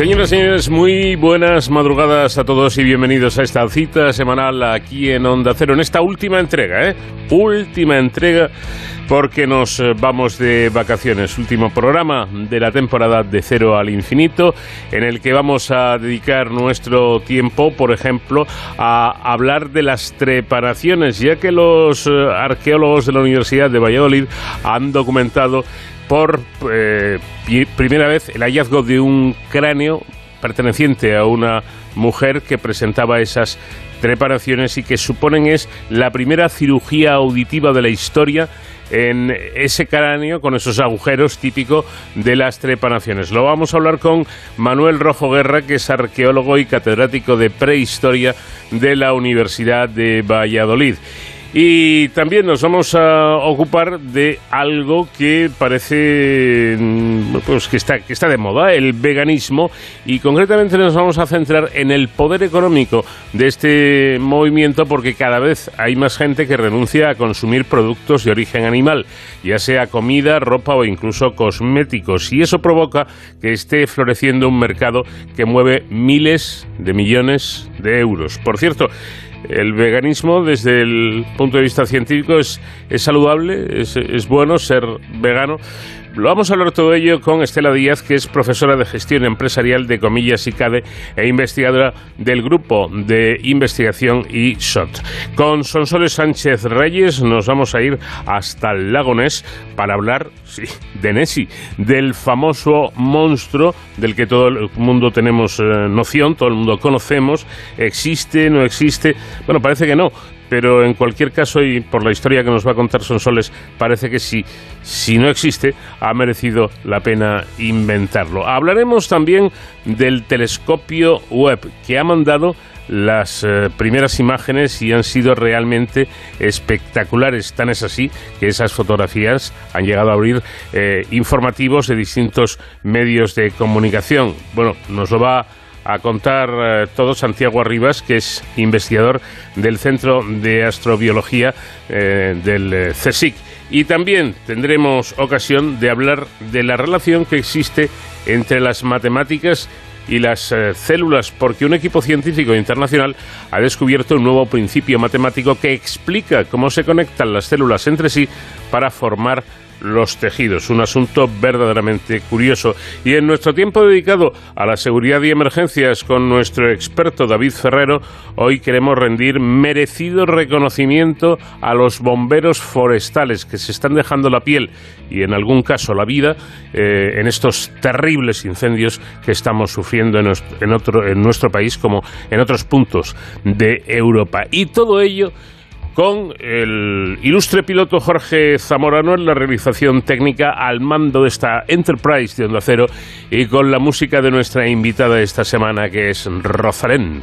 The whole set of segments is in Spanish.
Señoras y señores, muy buenas madrugadas a todos y bienvenidos a esta cita semanal aquí en Onda Cero, en esta última entrega, ¿eh? Última entrega porque nos eh, vamos de vacaciones. Último programa de la temporada de Cero al Infinito, en el que vamos a dedicar nuestro tiempo, por ejemplo, a hablar de las trepanaciones, ya que los eh, arqueólogos de la Universidad de Valladolid han documentado por eh, primera vez el hallazgo de un cráneo perteneciente a una mujer que presentaba esas trepanaciones y que suponen es la primera cirugía auditiva de la historia en ese cráneo con esos agujeros típicos de las trepanaciones. Lo vamos a hablar con Manuel Rojo Guerra, que es arqueólogo y catedrático de prehistoria de la Universidad de Valladolid. Y también nos vamos a ocupar de algo que parece mm, pues que está, que está de moda, el veganismo, y concretamente nos vamos a centrar en el poder económico de este movimiento porque cada vez hay más gente que renuncia a consumir productos de origen animal, ya sea comida, ropa o incluso cosméticos, y eso provoca que esté floreciendo un mercado que mueve miles de millones de euros. Por cierto, el veganismo desde el punto de vista científico es, es saludable, es, es bueno ser vegano, lo vamos a hablar todo ello con Estela Díaz, que es profesora de gestión empresarial de Comillas y CADE e investigadora del grupo de investigación ISOT. Con Sonsoles Sánchez Reyes nos vamos a ir hasta el lago Ness para hablar, sí, de Nessie, del famoso monstruo del que todo el mundo tenemos eh, noción, todo el mundo conocemos, existe, no existe, bueno, parece que no, pero en cualquier caso, y por la historia que nos va a contar Sonsoles, parece que si, si no existe, ha merecido la pena inventarlo. Hablaremos también del telescopio web, que ha mandado las eh, primeras imágenes y han sido realmente espectaculares. Tan es así que esas fotografías han llegado a abrir eh, informativos de distintos medios de comunicación. Bueno, nos lo va a contar eh, todo Santiago Arribas, que es investigador del Centro de Astrobiología eh, del eh, CSIC. Y también tendremos ocasión de hablar de la relación que existe entre las matemáticas y las células, porque un equipo científico internacional ha descubierto un nuevo principio matemático que explica cómo se conectan las células entre sí para formar los tejidos. Un asunto verdaderamente curioso. Y en nuestro tiempo dedicado a la seguridad y emergencias con nuestro experto David Ferrero, hoy queremos rendir merecido reconocimiento a los bomberos forestales que se están dejando la piel y en algún caso la vida eh, en estos terribles incendios que estamos sufriendo en en nuestro país como en otros puntos de Europa. Y todo ello con el ilustre piloto Jorge Zamorano en la realización técnica al mando de esta Enterprise de Onda Cero y con la música de nuestra invitada esta semana que es Rosalén.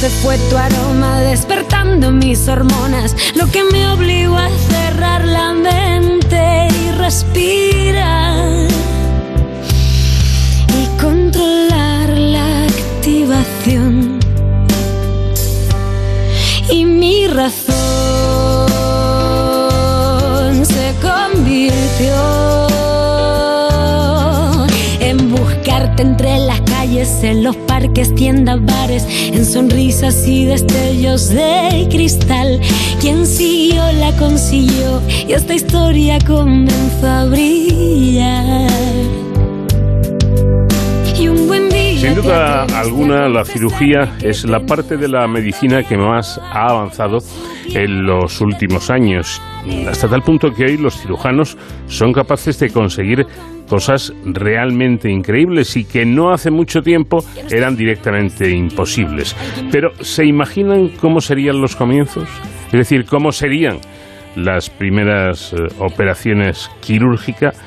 Tu roce, fue tu aroma despertando mis hormonas, lo que me obligó a cerrar la mente y respirar y controlar la activación. Calles, en los parques, tiendas, bares, en sonrisas y destellos de cristal. Quien siguió la consiguió y esta historia comenzó a brillar. Y un buen Sin duda alguna, la cirugía es la parte de la medicina que más ha avanzado en los últimos años, hasta tal punto que hoy los cirujanos son capaces de conseguir cosas realmente increíbles y que no hace mucho tiempo eran directamente imposibles. Pero ¿se imaginan cómo serían los comienzos? Es decir, ¿cómo serían las primeras eh, operaciones quirúrgicas?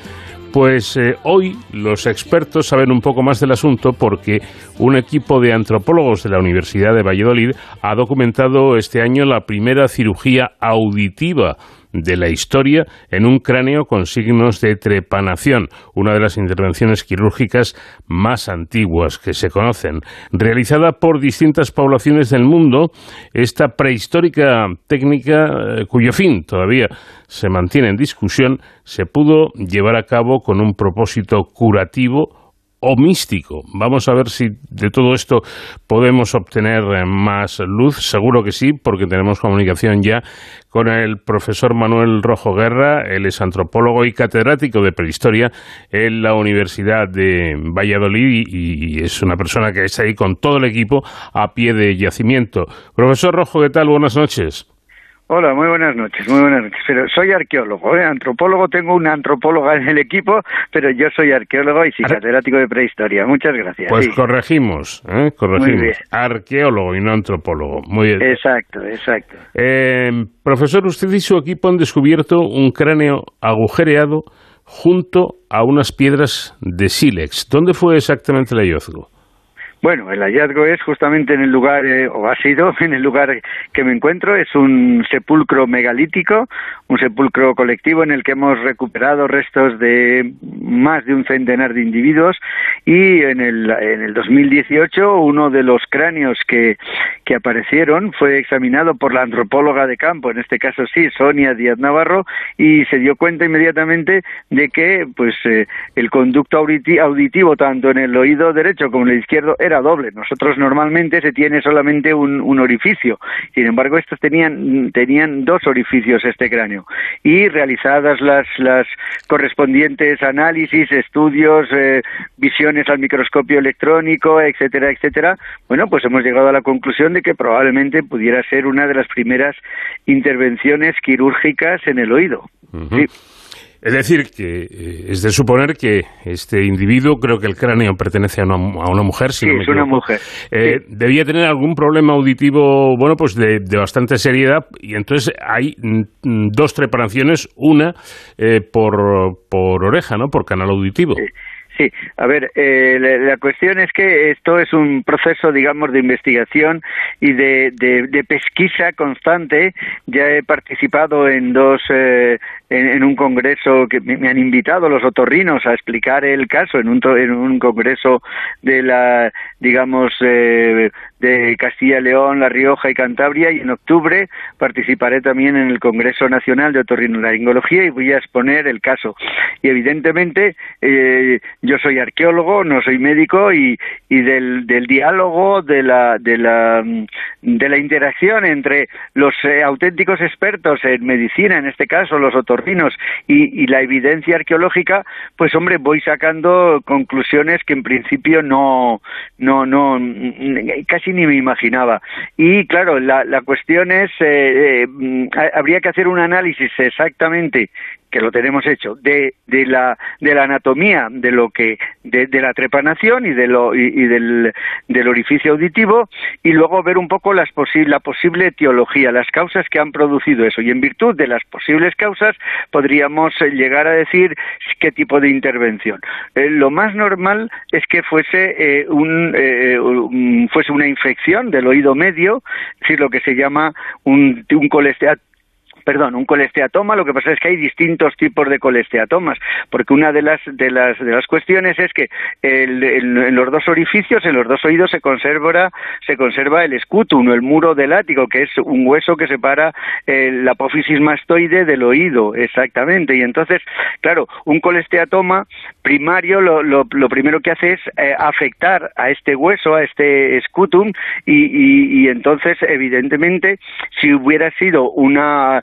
Pues eh, hoy los expertos saben un poco más del asunto porque un equipo de antropólogos de la Universidad de Valladolid ha documentado este año la primera cirugía auditiva de la historia en un cráneo con signos de trepanación, una de las intervenciones quirúrgicas más antiguas que se conocen. Realizada por distintas poblaciones del mundo, esta prehistórica técnica, eh, cuyo fin todavía se mantiene en discusión, se pudo llevar a cabo con un propósito curativo o místico. Vamos a ver si de todo esto podemos obtener eh, más luz. Seguro que sí, porque tenemos comunicación ya con el profesor Manuel Rojo Guerra. Él es antropólogo y catedrático de prehistoria en la Universidad de Valladolid y, es una persona que está ahí con todo el equipo a pie de yacimiento. Profesor Rojo, ¿qué tal? Buenas noches. Hola, muy buenas noches, muy buenas noches. Pero soy arqueólogo, ¿eh? antropólogo, tengo una antropóloga en el equipo, pero yo soy arqueólogo y catedrático de prehistoria. Muchas gracias. Pues corregimos, ¿eh? corregimos. Arqueólogo y no antropólogo. Muy bien. Exacto, exacto. Eh, profesor, usted y su equipo han descubierto un cráneo agujereado junto a unas piedras de sílex. ¿Dónde fue exactamente el hallazgo? Bueno, el hallazgo es justamente en el lugar, eh, o ha sido en el lugar que me encuentro, es un sepulcro megalítico, un sepulcro colectivo en el que hemos recuperado restos de más de un centenar de individuos. Y en el, en el 2018 uno de los cráneos que, que aparecieron fue examinado por la antropóloga de campo, en este caso sí, Sonia Díaz Navarro, y se dio cuenta inmediatamente de que pues eh, el conducto auditivo tanto en el oído derecho como en el izquierdo era doble. Nosotros normalmente se tiene solamente un, orificio. Sin embargo, estos tenían, tenían dos orificios este cráneo. Y realizadas las, las correspondientes análisis, estudios, eh, visiones al microscopio electrónico, etcétera, etcétera, bueno, pues hemos llegado a la conclusión de que probablemente pudiera ser una de las primeras intervenciones quirúrgicas en el oído. sí. Es decir, que eh, es de suponer que este individuo, creo que el cráneo pertenece a una, a una mujer, si sí, no me es una mujer. Eh, Debía tener algún problema auditivo, bueno, pues de, bastante seriedad, y entonces hay mm, dos preparaciones, una eh, por, por oreja, ¿no? Por canal auditivo. Sí, a ver, eh, la, cuestión es que esto es un proceso, digamos, de investigación y de, de, pesquisa constante. Ya he participado en dos, eh, en, un congreso que me, han invitado los otorrinos a explicar el caso en un, en un congreso de la, digamos, eh, de Castilla y León, La Rioja y Cantabria y en octubre participaré también en el Congreso Nacional de Otorrinolaringología y voy a exponer el caso. Y evidentemente eh, yo soy arqueólogo, no soy médico y, y del, del diálogo, de la, de, la, de la interacción entre los eh, auténticos expertos en medicina, en este caso los otorrinos, y, y la evidencia arqueológica, pues hombre, voy sacando conclusiones que en principio no, no, no, casi ni me imaginaba. Y claro, la, la cuestión es, eh, eh, mm, habría que hacer un análisis exactamente que lo tenemos hecho, de, de, la, de la anatomía de lo que, de, la trepanación y, de lo, y, del, del, orificio auditivo, y luego ver un poco las la posible etiología, las causas que han producido eso. Y en virtud de las posibles causas, podríamos eh, llegar a decir qué tipo de intervención. Eh, lo más normal es que fuese, eh, un, fuese una infección del oído medio, es decir, lo que se llama un, un colesterol perdón, un colesteatoma, lo que pasa es que hay distintos tipos de colesteatomas, porque una de las de las de las cuestiones es que en los dos orificios, en los dos oídos se conserva se conserva el escutum, el muro del ático, que es un hueso que separa la apófisis mastoide del oído, exactamente. Y entonces, claro, un colesteatoma primario lo, lo, primero que hace es eh, afectar a este hueso, a este escutum, y, y, y entonces, evidentemente, si hubiera sido una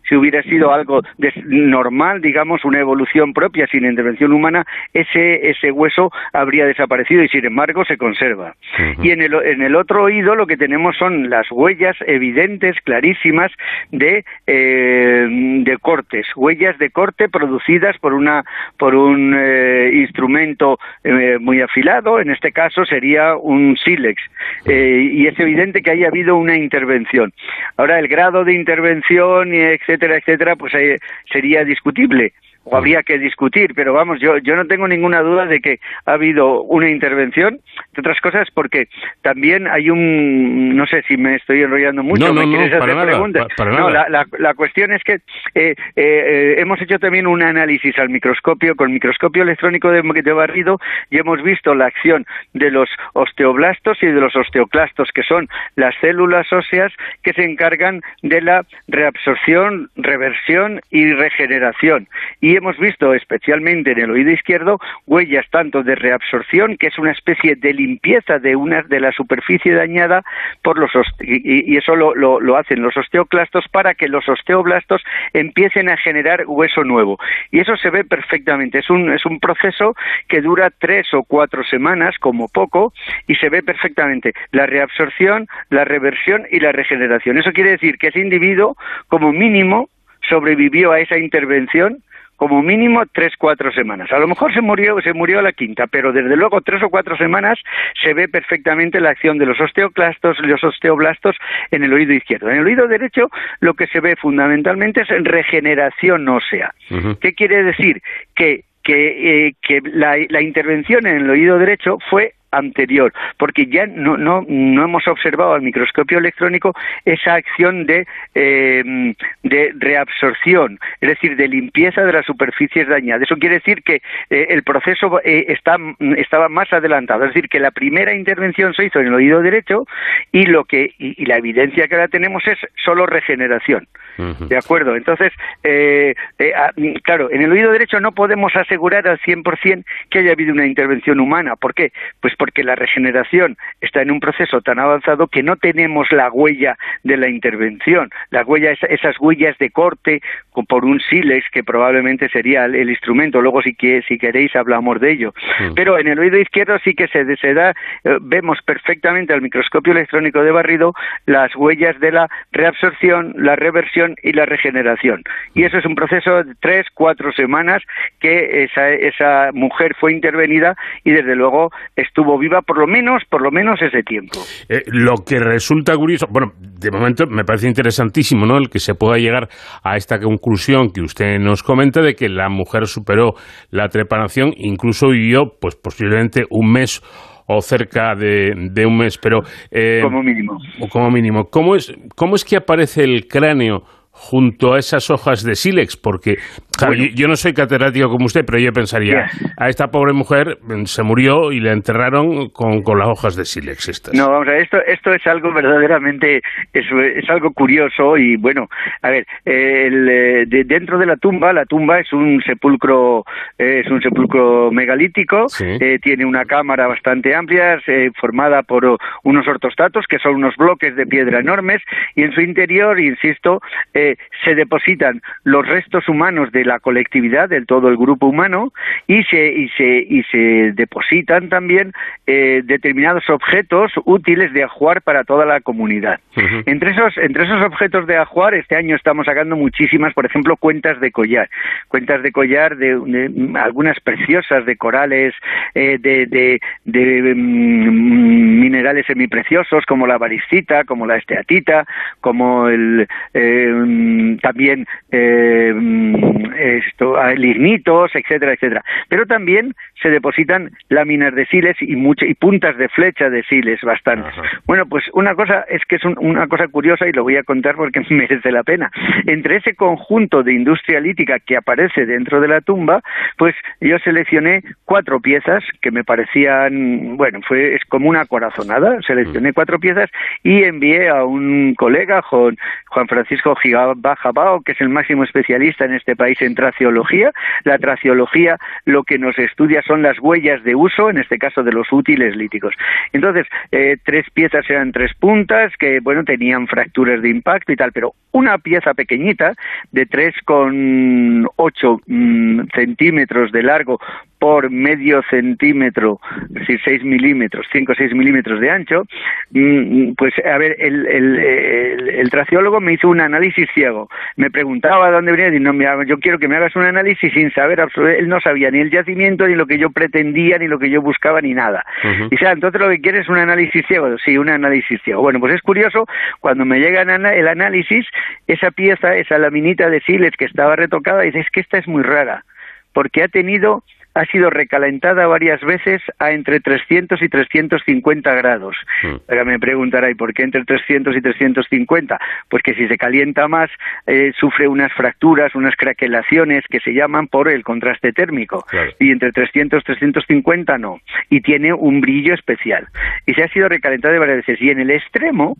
si hubiera sido algo normal, digamos, una evolución propia sin intervención humana, ese, ese hueso habría desaparecido y sin embargo se conserva. Y en el, en el otro oído lo que tenemos son las huellas evidentes, clarísimas, de, eh, de cortes, huellas de corte producidas por, una, por un eh, instrumento eh, muy afilado, en este caso sería un sílex, y es evidente que haya habido una intervención. Ahora, el grado de intervención, etcétera, etcétera, pues sería discutible o habría que discutir, pero vamos, yo, yo no tengo ninguna duda de que ha habido una intervención, entre otras cosas porque también hay un, no sé si me estoy enrollando mucho, no, me no, quieres hacer preguntas. no, la, la, la, cuestión es que eh, eh, hemos hecho también un análisis al microscopio, con microscopio electrónico de, de barrido, y hemos visto la acción de los osteoblastos y de los osteoclastos, que son las células óseas que se encargan de la reabsorción, reversión y regeneración. Y hemos visto especialmente en el oído izquierdo huellas tanto de reabsorción, que es una especie de limpieza de una de la superficie dañada por los y, y, eso lo, lo, hacen los osteoclastos para que los osteoblastos empiecen a generar hueso nuevo. Y eso se ve perfectamente. Es un, es un proceso que dura tres o cuatro semanas, como poco, y se ve perfectamente la reabsorción, la reversión y la regeneración. Eso quiere decir que ese individuo, como mínimo, sobrevivió a esa intervención como mínimo tres, cuatro semanas. A lo mejor se murió, se murió a la quinta, pero desde luego tres o cuatro semanas se ve perfectamente la acción de los osteoclastos los osteoblastos en el oído izquierdo. En el oído derecho lo que se ve fundamentalmente es regeneración ósea. ¿Qué quiere decir? Que que, eh, que la, la, intervención en el oído derecho fue anterior, porque ya no, no, no hemos observado al microscopio electrónico esa acción de, eh, de reabsorción, es decir, de limpieza de las superficies dañadas. Eso quiere decir que eh, el proceso eh, está, estaba más adelantado, es decir, que la primera intervención se hizo en el oído derecho y, lo que, y, la evidencia que ahora tenemos es solo regeneración. ¿De acuerdo? Entonces, claro, en el oído derecho no podemos asegurar al 100% que haya habido una intervención humana. ¿Por qué? Pues porque la regeneración está en un proceso tan avanzado que no tenemos la huella de la intervención, la huella, esas huellas de corte por un sílex que probablemente sería el, instrumento. Luego, si, si queréis, hablamos de ello. Pero en el oído izquierdo sí que se, se da, eh, vemos perfectamente al microscopio electrónico de barrido las huellas de la reabsorción, la reversión y la regeneración. Y eso es un proceso de tres, cuatro semanas que esa, mujer fue intervenida y desde luego estuvo viva por lo menos, por lo menos ese tiempo. Eh, lo que resulta curioso, bueno, de momento me parece interesantísimo, ¿no? El que se pueda llegar a esta conclusión que usted nos comenta de que la mujer superó la trepanación, incluso vivió, pues posiblemente un mes o cerca de, un mes, pero eh, como mínimo. O como mínimo. ¿Cómo es, cómo es que aparece el cráneo? Junto a esas hojas de sílex, porque yo, no soy catedrático como usted, pero yo pensaría, a esta pobre mujer mm, se murió y la enterraron con, con las hojas de sílex estas. No, vamos a ver, esto, esto es algo verdaderamente, es, es algo curioso y bueno, a ver, el, eh, de, dentro de la tumba, la tumba es un sepulcro, es un sepulcro megalítico, eh, tiene una cámara bastante amplia, formada por unos ortostatos, que son unos bloques de piedra enormes, y en su interior, insisto, eh, se depositan los restos humanos de la colectividad, del todo el grupo humano, y se, y se, y se depositan también eh, determinados objetos útiles de ajuar para toda la comunidad. entre, esos, entre esos objetos de ajuar, este año estamos sacando muchísimas, por ejemplo, cuentas de collar, cuentas de collar de, algunas preciosas de corales, eh, de, de, de mm, minerales semipreciosos como la bariscita, como la esteatita, como el Mm, también eh, mm, esto, lignitos, etcétera, etcétera. Pero también se depositan láminas de siles y, y puntas de flecha de siles bastantes. Bueno, pues una cosa es que es una cosa curiosa y lo voy a contar porque merece la pena. Entre ese conjunto de industria lítica que aparece dentro de la tumba, pues yo seleccioné cuatro piezas que me parecían, bueno, fue es como una corazonada, seleccioné mm. cuatro piezas y envié a un colega, Juan, Juan Francisco Giga trabaja Bao, que es el máximo especialista en este país en traciología. La traciología lo que nos estudia son las huellas de uso, en este caso de los útiles líticos. Entonces, eh, tres piezas eran tres puntas que, bueno, tenían fracturas de impacto y tal, pero una pieza pequeñita de 3,8 mm, centímetros de largo por medio centímetro, es decir, 6 milímetros, 5 o 6 milímetros de ancho, mm, pues a ver, el, el, traciólogo me hizo un análisis ciego. Me preguntaba dónde venía y no, yo quiero que me hagas un análisis sin saber, él no sabía ni el yacimiento, ni lo que yo pretendía, ni lo que yo buscaba, ni nada. Y sea, entonces lo que quiere es un análisis ciego. Sí, un análisis ciego. Bueno, pues es curioso, cuando me llega el análisis, esa pieza, esa laminita de siles que estaba retocada, dice, es que esta es muy rara, porque ha tenido ha sido recalentada varias veces a entre 300 y 350 grados. Mm. Ahora me preguntará, ¿y por qué entre 300 y 350? Pues que si se calienta más, eh, sufre unas fracturas, unas craquelaciones que se llaman por el contraste térmico. Y entre 300 y 350 no. Y tiene un brillo especial. Y se ha sido recalentada varias veces. Y en el extremo,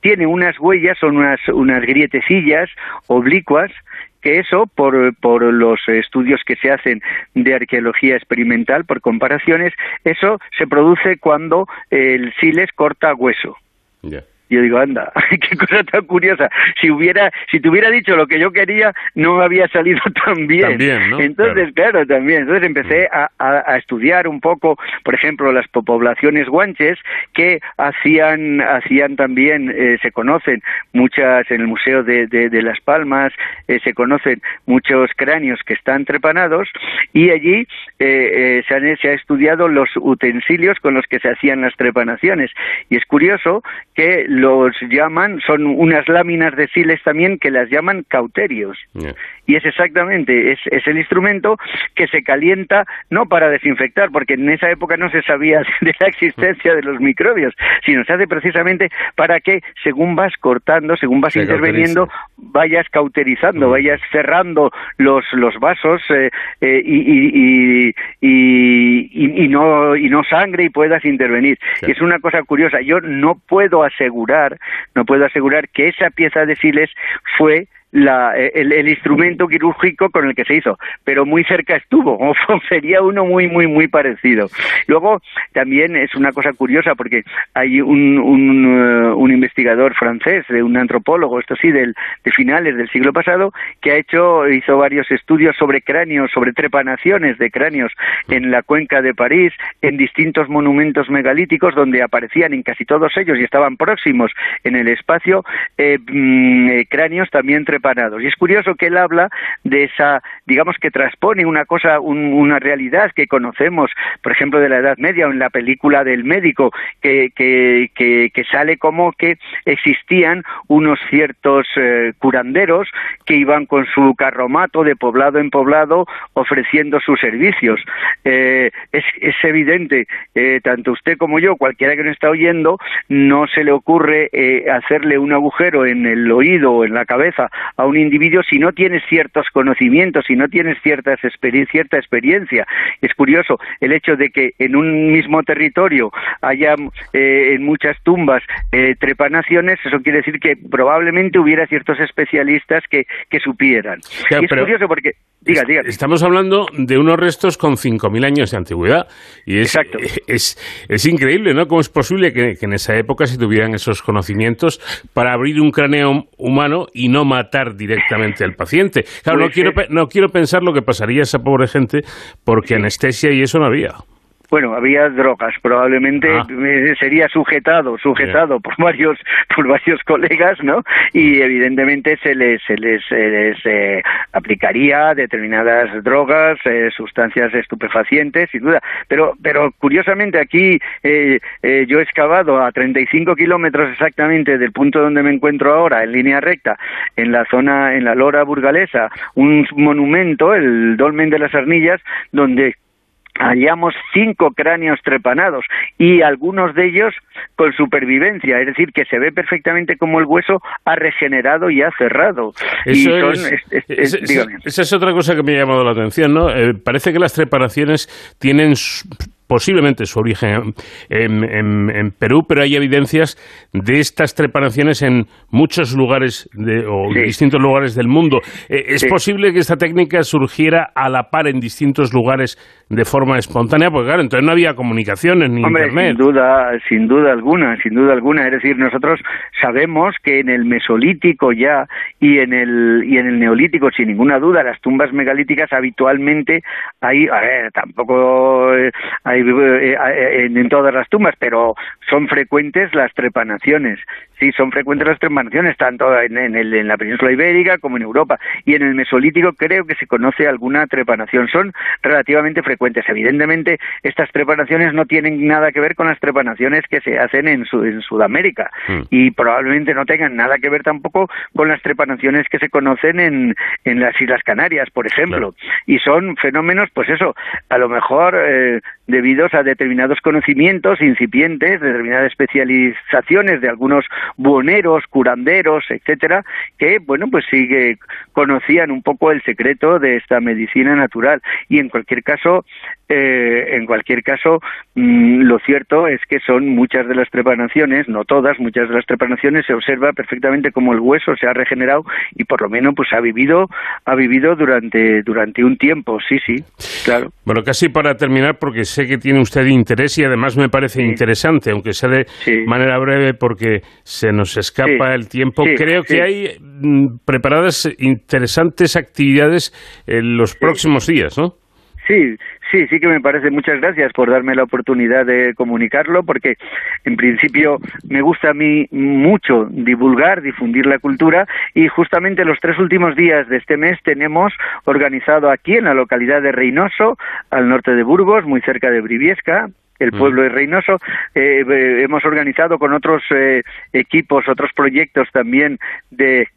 tiene unas huellas, son unas, unas grietecillas oblicuas que eso, por, los estudios que se hacen de arqueología experimental, por comparaciones, eso se produce cuando el siles corta hueso. Yo digo, anda, qué cosa tan curiosa. Si hubiera, si te hubiera dicho lo que yo quería, no había salido tan bien. Entonces, claro. también. Entonces empecé mm. a, estudiar un poco, por ejemplo, las poblaciones guanches que hacían, hacían también, eh, se conocen muchas en el Museo de, de, Las Palmas, eh, se conocen muchos cráneos que están trepanados y allí eh, se, han, se ha estudiado los utensilios con los que se hacían las trepanaciones. Y es curioso que los llaman, son unas láminas de siles también que las llaman cauterios. Y es exactamente, es, es, el instrumento que se calienta no para desinfectar, porque en esa época no se sabía de la existencia de los microbios, sino se hace precisamente para que según vas cortando, según vas interviniendo, vayas cauterizando, mm. vayas cerrando los, los vasos eh, eh, y, y, y, y, no, y no sangre y puedas intervenir. Y es una cosa curiosa, yo no puedo asegurar no puedo asegurar que esa pieza de Siles fue la, eh, el, instrumento quirúrgico con el que se hizo, pero muy cerca estuvo, sería uno muy, muy, muy parecido. Luego, también es una cosa curiosa porque hay un, un, eh, un investigador francés, de un antropólogo, esto sí, del, de finales del siglo pasado, que ha hecho, hizo varios estudios sobre cráneos, sobre trepanaciones de cráneos en la cuenca de París, en distintos monumentos megalíticos donde aparecían en casi todos ellos y estaban próximos en el espacio eh, mm, cráneos también y es curioso que él habla de esa, digamos que transpone una cosa, una realidad que conocemos, por ejemplo, de la Edad Media o en la película del médico, que, que, sale como que existían unos ciertos eh, curanderos que iban con su carromato de poblado en poblado ofreciendo sus servicios. Eh, es, es, evidente, eh, tanto usted como yo, cualquiera que nos está oyendo, no se le ocurre hacerle un agujero en el oído o en la cabeza a un individuo si no tienes ciertos conocimientos, si no tienes cierta experiencia. Es curioso el hecho de que en un mismo territorio haya eh, en muchas tumbas eh, trepanaciones, eso quiere decir que probablemente hubiera ciertos especialistas que, que supieran. es curioso porque Diga, diga. Estamos hablando de unos restos con 5.000 años de antigüedad. Y es, es, es, increíble, ¿no? ¿Cómo es posible que, en esa época se tuvieran esos conocimientos para abrir un cráneo humano y no matar directamente al paciente? Claro, no, quiero, no quiero pensar lo que pasaría a esa pobre gente porque anestesia y eso no había. Bueno, había drogas, probablemente ah. sería sujetado, sujetado por varios, por varios colegas, ¿no? Y evidentemente se les, se les, eh, aplicaría determinadas drogas, eh, sustancias estupefacientes, sin duda. Pero, pero curiosamente aquí eh, yo he excavado a 35 kilómetros exactamente del punto donde me encuentro ahora, en línea recta, en la zona, en la Lora burgalesa, un monumento, el Dolmen de las Arnillas, donde hallamos cinco cráneos trepanados y algunos de ellos con supervivencia, es decir, que se ve perfectamente como el hueso ha regenerado y ha cerrado. esa es otra cosa que me ha llamado la atención, ¿no? Eh, parece que las trepanaciones tienen posiblemente su origen en, Perú, pero hay evidencias de estas trepanaciones en muchos lugares de, o distintos lugares del mundo. Eh, ¿Es posible que esta técnica surgiera a la par en distintos lugares de forma espontánea? Porque claro, entonces no había comunicaciones ni internet. Sin duda, sin duda alguna, sin duda alguna. Es decir, nosotros sabemos que en el Mesolítico ya y en el y en el Neolítico, sin ninguna duda, las tumbas megalíticas habitualmente hay, a ver, tampoco eh, hay eh, eh, en, todas las tumbas, pero son frecuentes las trepanaciones. Sí, son frecuentes las trepanaciones, tanto en, en, la península ibérica como en Europa. Y en el Mesolítico creo que se conoce alguna trepanación. Son relativamente frecuentes. Evidentemente, estas trepanaciones no tienen nada que ver con las trepanaciones que se hacen en, en Sudamérica. Mm. Y probablemente no tengan nada que ver tampoco con las trepanaciones que se conocen en, en las Islas Canarias, por ejemplo. Y son fenómenos, pues eso, a lo mejor eh, debidos a determinados conocimientos incipientes, determinadas especializaciones de algunos buhoneros, curanderos, etcétera, que bueno, pues sí que conocían un poco el secreto de esta medicina natural y en cualquier caso eh, en cualquier caso, mm, lo cierto es que son muchas de las trepanaciones, no todas, muchas de las trepanaciones se observa perfectamente como el hueso se ha regenerado y por lo menos pues ha vivido, ha vivido durante, durante un tiempo, sí, sí, claro. Bueno, casi para terminar, porque sé que tiene usted interés y además me parece interesante, aunque sea de manera breve porque se nos escapa el tiempo. Creo que hay mm, preparadas interesantes actividades en los próximos días, ¿no? Sí, Sí, sí que me parece. Muchas gracias por darme la oportunidad de comunicarlo, porque en principio me gusta a mí mucho divulgar, difundir la cultura y justamente los tres últimos días de este mes tenemos organizado aquí en la localidad de Reynoso, al norte de Burgos, muy cerca de Briviesca, el pueblo de Reynoso. Eh, eh, hemos organizado con otros eh, equipos, otros proyectos también de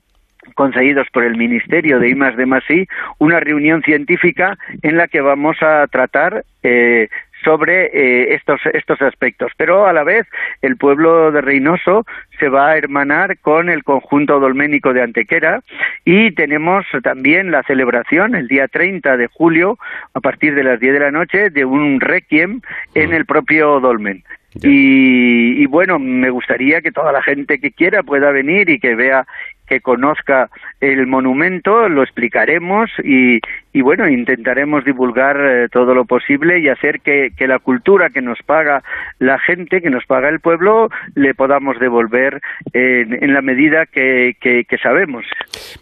conseguidos por el Ministerio de I de Masí, una reunión científica en la que vamos a tratar eh, sobre eh, estos, estos aspectos. Pero a la vez el pueblo de Reynoso se va a hermanar con el conjunto dolménico de Antequera y tenemos también la celebración el día 30 de julio a partir de las 10 de la noche de un requiem en el propio dolmen. Y, y, bueno, me gustaría que toda la gente que quiera pueda venir y que vea que conozca el monumento, lo explicaremos y, y bueno, intentaremos divulgar eh, todo lo posible y hacer que, que, la cultura que nos paga la gente, que nos paga el pueblo, le podamos devolver en, en la medida que, que, sabemos.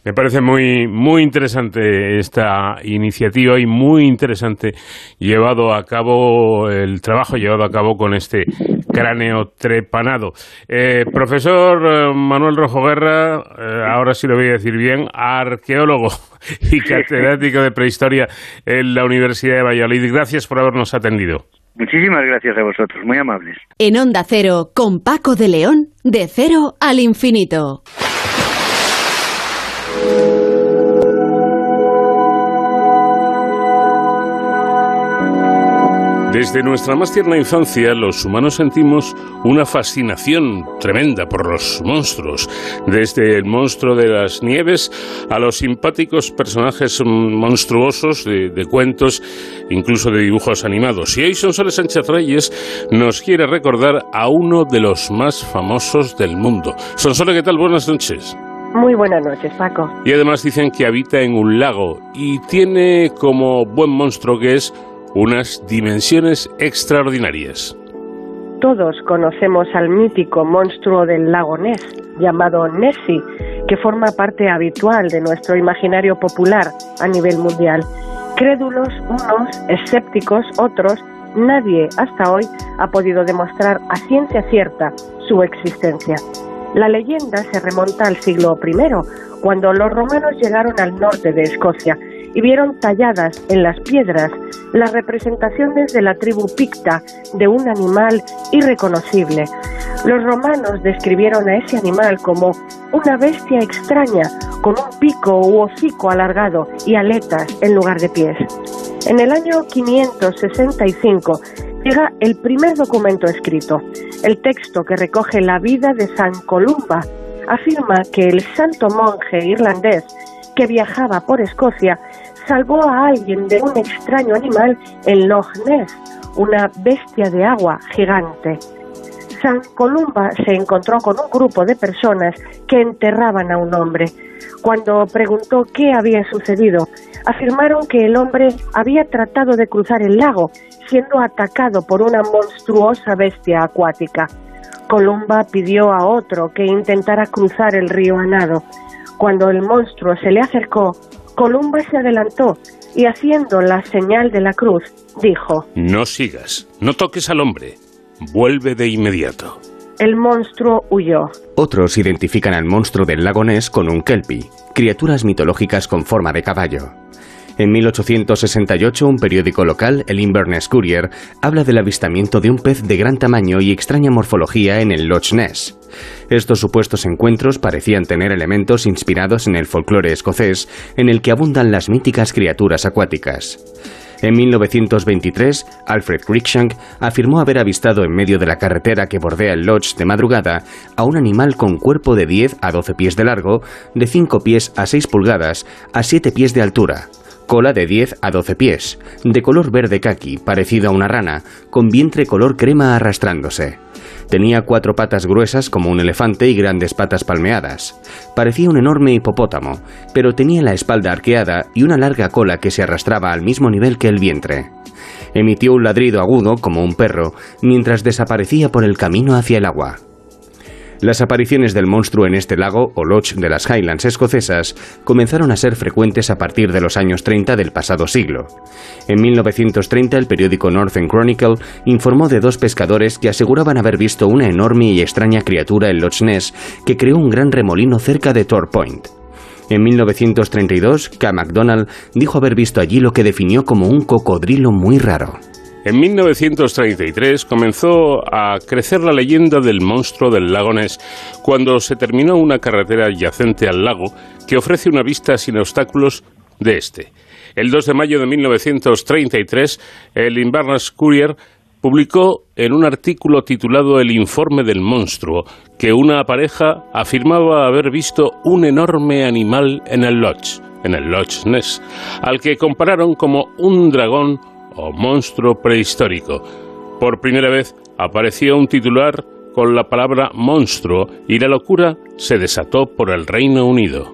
Me parece muy, muy interesante esta iniciativa y muy interesante llevado a cabo el trabajo llevado a cabo con este cráneo trepanado. Eh, profesor eh, Manuel Rojo Guerra, ahora sí lo voy a decir bien, arqueólogo y catedrático de prehistoria en la Universidad de Valladolid. Gracias por habernos atendido. Muchísimas gracias a vosotros, muy amables. En Onda Cero, con Paco de León, de cero al infinito. Desde nuestra más tierna infancia, los humanos sentimos una fascinación tremenda por los monstruos, desde el monstruo de las nieves a los simpáticos personajes monstruosos de, cuentos, incluso de dibujos animados. Y hoy Sonsoles Sánchez Reyes nos quiere recordar a uno de los más famosos del mundo. Sonsoles, ¿qué tal? Buenas noches. Muy buenas noches, Paco. Y además dicen que habita en un lago y tiene como buen monstruo que es unas dimensiones extraordinarias. Todos conocemos al mítico monstruo del lago Ness, llamado Nessie, que forma parte habitual de nuestro imaginario popular a nivel mundial. Crédulos unos, escépticos otros, nadie hasta hoy ha podido demostrar a ciencia cierta su existencia. La leyenda se remonta al siglo I, cuando los romanos llegaron al norte de Escocia y vieron talladas en las piedras las representaciones de la tribu picta de un animal irreconocible. Los romanos describieron a ese animal como una bestia extraña con un pico u hocico alargado y aletas en lugar de pies. En el año 565 llega el primer documento escrito, el texto que recoge la vida de San Columba. Afirma que el santo monje irlandés viajaba por Escocia salvó a alguien de un extraño animal en Loch Ness, una bestia de agua gigante. San Columba se encontró con un grupo de personas que enterraban a un hombre. Cuando preguntó qué había sucedido, afirmaron que el hombre había tratado de cruzar el lago, siendo atacado por una monstruosa bestia acuática. Columba pidió a otro que intentara cruzar el río a nado. Cuando el monstruo se le acercó, Columba se adelantó y haciendo la señal de la cruz, dijo, No sigas, no toques al hombre, vuelve de inmediato. El monstruo huyó. Otros identifican al monstruo del lago Ness con un kelpie, criaturas mitológicas con forma de caballo. En 1868, un periódico local, el Inverness Courier, habla del avistamiento de un pez de gran tamaño y extraña morfología en el Loch Ness. Estos supuestos encuentros parecían tener elementos inspirados en el folclore escocés, en el que abundan las míticas criaturas acuáticas. En 1923, Alfred Cruikshank afirmó haber avistado en medio de la carretera que bordea el Lodge de madrugada a un animal con cuerpo de 10 a 12 pies de largo, de 5 pies a 6 pulgadas, a 7 pies de altura, cola de 10 a 12 pies, de color verde caqui, parecido a una rana, con vientre color crema arrastrándose. Tenía cuatro patas gruesas como un elefante y grandes patas palmeadas. Parecía un enorme hipopótamo, pero tenía la espalda arqueada y una larga cola que se arrastraba al mismo nivel que el vientre. Emitió un ladrido agudo como un perro mientras desaparecía por el camino hacia el agua. Las apariciones del monstruo en este lago, o loch de las Highlands escocesas, comenzaron a ser frecuentes a partir de los años 30 del pasado siglo. En 1930 el periódico Northern Chronicle informó de dos pescadores que aseguraban haber visto una enorme y extraña criatura en Loch Ness que creó un gran remolino cerca de Tor Point. En 1932, K. MacDonald dijo haber visto allí lo que definió como un cocodrilo muy raro. En 1933 comenzó a crecer la leyenda del monstruo del lago Ness cuando se terminó una carretera adyacente al lago que ofrece una vista sin obstáculos de este. El 2 de mayo de 1933, el Inverness Courier publicó en un artículo titulado El informe del monstruo que una pareja afirmaba haber visto un enorme animal en el Lodge, en el Lodge Ness, al que compararon como un dragón o monstruo prehistórico. Por primera vez apareció un titular con la palabra monstruo y la locura se desató por el Reino Unido.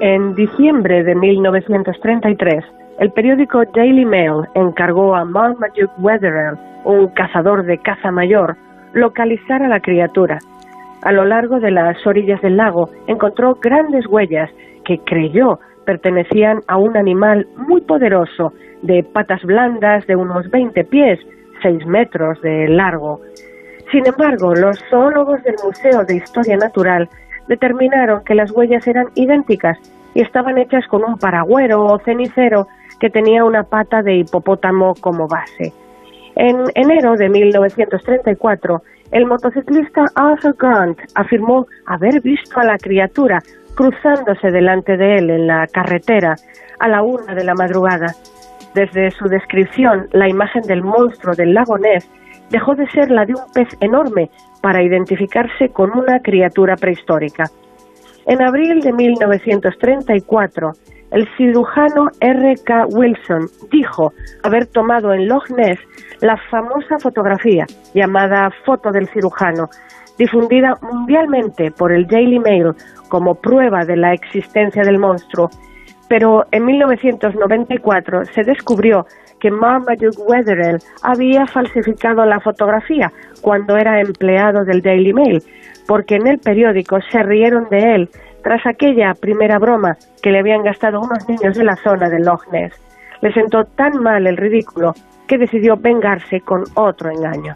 En diciembre de 1933, el periódico Daily Mail encargó a Marmaduke Wetherell, un cazador de caza mayor, localizar a la criatura. A lo largo de las orillas del lago encontró grandes huellas que creyó pertenecían a un animal muy poderoso de patas blandas de unos 20 pies, 6 metros de largo. Sin embargo, los zoólogos del Museo de Historia Natural determinaron que las huellas eran idénticas y estaban hechas con un paragüero o cenicero que tenía una pata de hipopótamo como base. En enero de 1934, el motociclista Arthur Grant afirmó haber visto a la criatura cruzándose delante de él en la carretera a la una de la madrugada. Desde su descripción, la imagen del monstruo del lago Ness dejó de ser la de un pez enorme para identificarse con una criatura prehistórica. En abril de 1934, el cirujano R. K. Wilson dijo haber tomado en Loch Ness la famosa fotografía llamada Foto del cirujano, difundida mundialmente por el Daily Mail como prueba de la existencia del monstruo pero en 1994 se descubrió que Marmaduke Wetherell había falsificado la fotografía cuando era empleado del Daily Mail, porque en el periódico se rieron de él tras aquella primera broma que le habían gastado unos niños de la zona de Loch Ness. Le sentó tan mal el ridículo que decidió vengarse con otro engaño.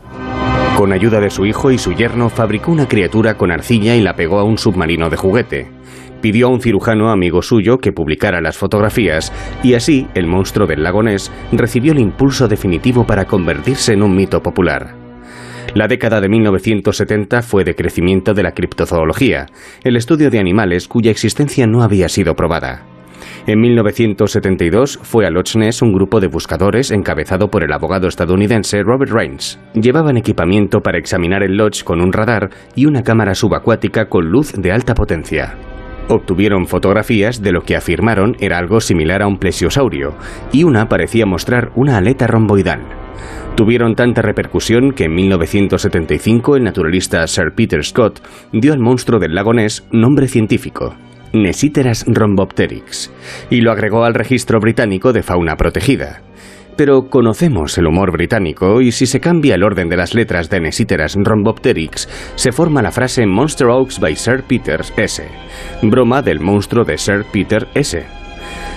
Con ayuda de su hijo y su yerno fabricó una criatura con arcilla y la pegó a un submarino de juguete pidió a un cirujano amigo suyo que publicara las fotografías y así el monstruo del lago Ness recibió el impulso definitivo para convertirse en un mito popular. La década de 1970 fue de crecimiento de la criptozoología, el estudio de animales cuya existencia no había sido probada. En 1972 fue a Loch Ness un grupo de buscadores encabezado por el abogado estadounidense Robert Rains. Llevaban equipamiento para examinar el Lodge con un radar y una cámara subacuática con luz de alta potencia. Obtuvieron fotografías de lo que afirmaron era algo similar a un plesiosaurio, y una parecía mostrar una aleta romboidal. Tuvieron tanta repercusión que en 1975 el naturalista Sir Peter Scott dio al monstruo del lago Ness nombre científico, Nesiteras rhombopteryx, y lo agregó al registro británico de fauna protegida. Pero conocemos el humor británico y si se cambia el orden de las letras de Nesiteras rhombopteryx, se forma la frase Monster Oaks by Sir Peter S., broma del monstruo de Sir Peter S.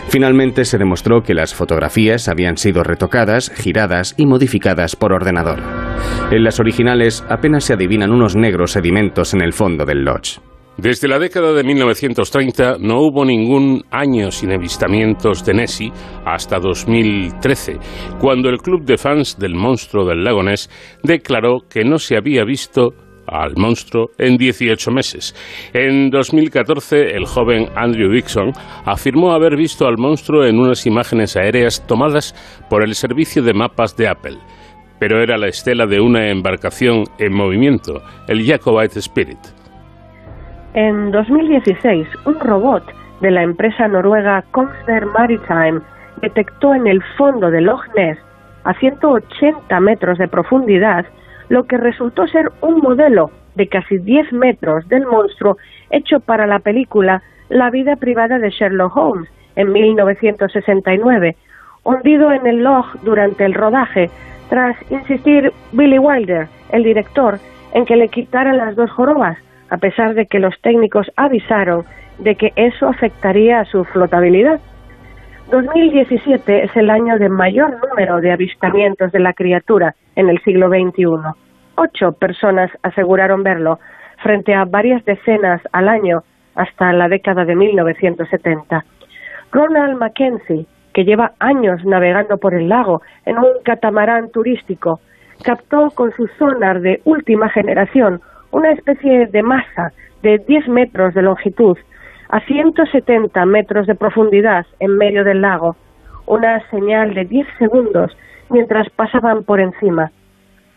Finalmente se demostró que las fotografías habían sido retocadas, giradas y modificadas por ordenador. En las originales apenas se adivinan unos negros sedimentos en el fondo del lodge. Desde la década de 1930 no hubo ningún año sin avistamientos de Nessie hasta 2013, cuando el club de fans del monstruo del lago Ness declaró que no se había visto al monstruo en 18 meses. En 2014, el joven Andrew Dixon afirmó haber visto al monstruo en unas imágenes aéreas tomadas por el servicio de mapas de Apple, pero era la estela de una embarcación en movimiento, el Jacobite Spirit. En 2016, un robot de la empresa noruega Kongsberg Maritime detectó en el fondo del Loch Ness, a 180 metros de profundidad, lo que resultó ser un modelo de casi 10 metros del monstruo hecho para la película La vida privada de Sherlock Holmes en 1969, hundido en el log durante el rodaje, tras insistir Billy Wilder, el director, en que le quitaran las dos jorobas, a pesar de que los técnicos avisaron de que eso afectaría a su flotabilidad. 2017 es el año de mayor número de avistamientos de la criatura en el siglo XXI. Ocho personas aseguraron verlo, frente a varias decenas al año hasta la década de 1970. Ronald Mackenzie, que lleva años navegando por el lago en un catamarán turístico, captó con su sonar de última generación una especie de masa de 10 metros de longitud a 170 metros de profundidad en medio del lago, una señal de 10 segundos mientras pasaban por encima.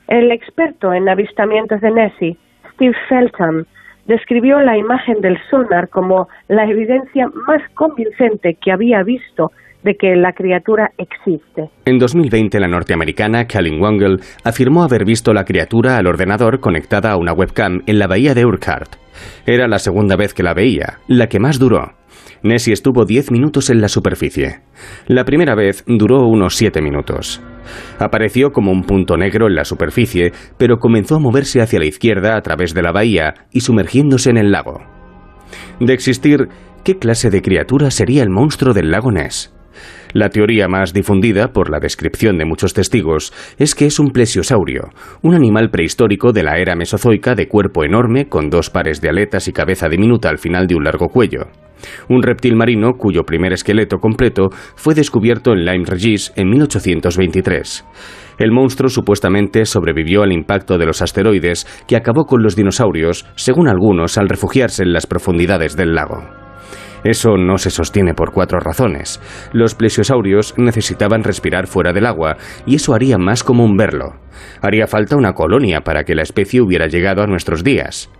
El experto en avistamientos de Nessie, Steve Feltham, describió la imagen del sonar como la evidencia más convincente que había visto de que la criatura existe. En 2020, la norteamericana Kalin Wangel afirmó haber visto la criatura al ordenador conectada a una webcam en la bahía de Urquhart. Era la segunda vez que la veía, la que más duró. Nessie estuvo 10 minutos en la superficie. La primera vez duró unos 7 minutos. Apareció como un punto negro en la superficie, pero comenzó a moverse hacia la izquierda a través de la bahía y sumergiéndose en el lago. De existir, ¿qué clase de criatura sería el monstruo del lago Ness? La teoría más difundida por la descripción de muchos testigos es que es un plesiosaurio, un animal prehistórico de la era mesozoica de cuerpo enorme con dos pares de aletas y cabeza diminuta al final de un largo cuello. Un reptil marino cuyo primer esqueleto completo fue descubierto en Lyme Regis en 1823. El monstruo supuestamente sobrevivió al impacto de los asteroides que acabó con los dinosaurios, según algunos, al refugiarse en las profundidades del lago. Eso no se sostiene por cuatro razones. Los plesiosaurios necesitaban respirar fuera del agua, y eso haría más común verlo. Haría falta una colonia para que la especie hubiera llegado a nuestros días.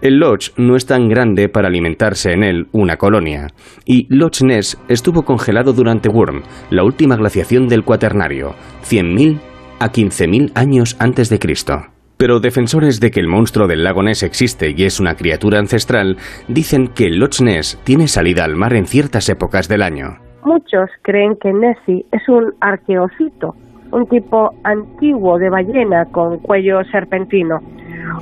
El Loch no es tan grande para alimentarse en él una colonia, y Loch Ness estuvo congelado durante Worm, la última glaciación del Cuaternario, 100.000 a 15.000 años antes de Cristo. Pero defensores de que el monstruo del lago Ness existe y es una criatura ancestral dicen que Loch Ness tiene salida al mar en ciertas épocas del año. Muchos creen que Nessie es un arqueocito, un tipo antiguo de ballena con cuello serpentino.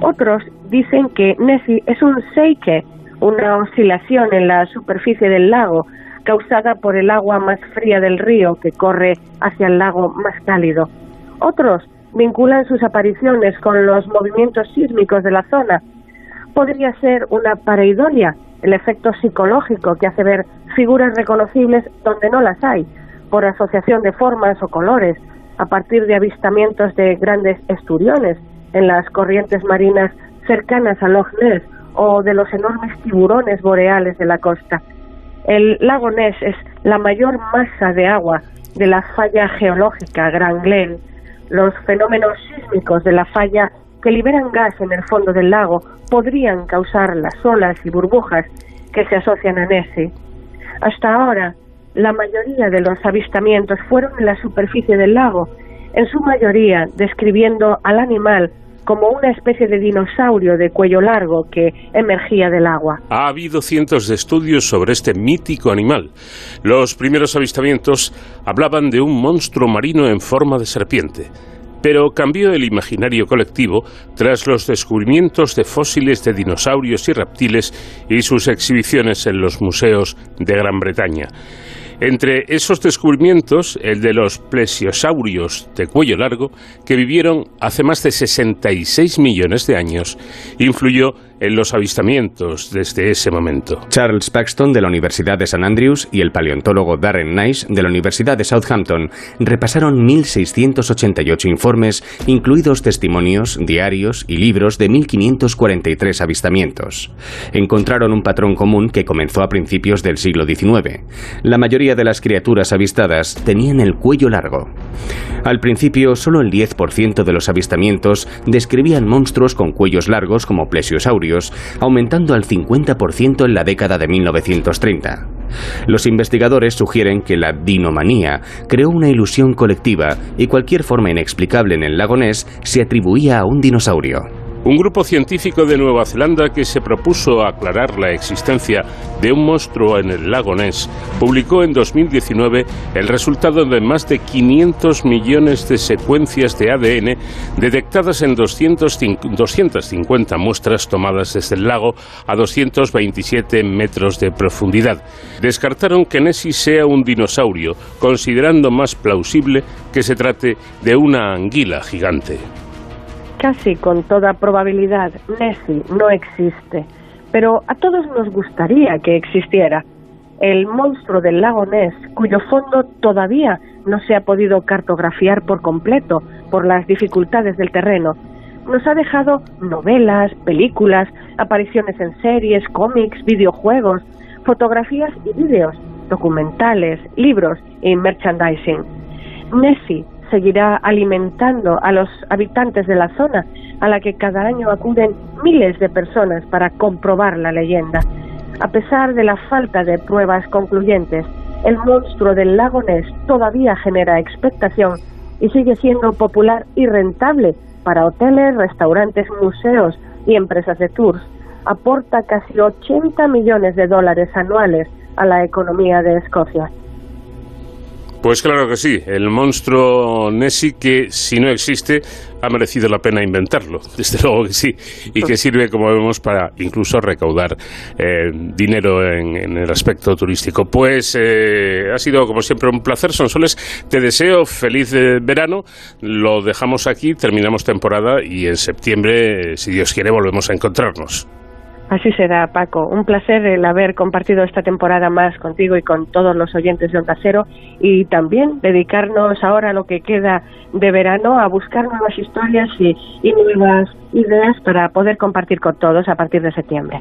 Otros dicen que Nessie es un seike, una oscilación en la superficie del lago causada por el agua más fría del río que corre hacia el lago más cálido. Otros vinculan sus apariciones con los movimientos sísmicos de la zona. Podría ser una pareidolia, el efecto psicológico que hace ver figuras reconocibles donde no las hay, por asociación de formas o colores, a partir de avistamientos de grandes esturiones en las corrientes marinas cercanas a Loch Ness o de los enormes tiburones boreales de la costa. El lago Ness es la mayor masa de agua de la falla geológica Gran Glen los fenómenos sísmicos de la falla que liberan gas en el fondo del lago podrían causar las olas y burbujas que se asocian a Nessie. Hasta ahora, la mayoría de los avistamientos fueron en la superficie del lago, en su mayoría describiendo al animal como una especie de dinosaurio de cuello largo que emergía del agua. Ha habido cientos de estudios sobre este mítico animal. Los primeros avistamientos hablaban de un monstruo marino en forma de serpiente pero cambió el imaginario colectivo tras los descubrimientos de fósiles de dinosaurios y reptiles y sus exhibiciones en los museos de Gran Bretaña. Entre esos descubrimientos, el de los plesiosaurios de cuello largo, que vivieron hace más de 66 millones de años, influyó en los avistamientos desde ese momento. Charles Paxton de la Universidad de St Andrews y el paleontólogo Darren Nice de la Universidad de Southampton repasaron 1.688 informes, incluidos testimonios, diarios y libros de 1.543 avistamientos. Encontraron un patrón común que comenzó a principios del siglo XIX. La mayoría de las criaturas avistadas tenían el cuello largo. Al principio, solo el 10% de los avistamientos describían monstruos con cuellos largos como plesiosaurios, aumentando al 50% en la década de 1930. Los investigadores sugieren que la dinomanía creó una ilusión colectiva y cualquier forma inexplicable en el lago Ness se atribuía a un dinosaurio. Un grupo científico de Nueva Zelanda que se propuso aclarar la existencia de un monstruo en el lago Ness publicó en 2019 el resultado de más de 500 millones de secuencias de ADN detectadas en 250 muestras tomadas desde el lago a 227 metros de profundidad. Descartaron que Nessie sea un dinosaurio, considerando más plausible que se trate de una anguila gigante. Casi con toda probabilidad, Nessie no existe, pero a todos nos gustaría que existiera. El monstruo del lago Ness, cuyo fondo todavía no se ha podido cartografiar por completo por las dificultades del terreno, nos ha dejado novelas, películas, apariciones en series, cómics, videojuegos, fotografías y vídeos, documentales, libros y merchandising. Nessie seguirá alimentando a los habitantes de la zona, a la que cada año acuden miles de personas para comprobar la leyenda. A pesar de la falta de pruebas concluyentes, el monstruo del lago Ness todavía genera expectación y sigue siendo popular y rentable para hoteles, restaurantes, museos y empresas de tours. Aporta casi 80 millones de dólares anuales a la economía de Escocia. Pues claro que sí, el monstruo Nessie que si no existe ha merecido la pena inventarlo, desde luego que sí, y que sirve como vemos para incluso recaudar eh, dinero en, el aspecto turístico. Pues eh, ha sido como siempre un placer, Sonsoles, te deseo feliz eh, verano, lo dejamos aquí, terminamos temporada y en septiembre, si Dios quiere, volvemos a encontrarnos. Así será, Paco. Un placer el haber compartido esta temporada más contigo y con todos los oyentes de Onda Cero y también dedicarnos ahora a lo que queda de verano a buscar nuevas historias y, y nuevas ideas para poder compartir con todos a partir de septiembre.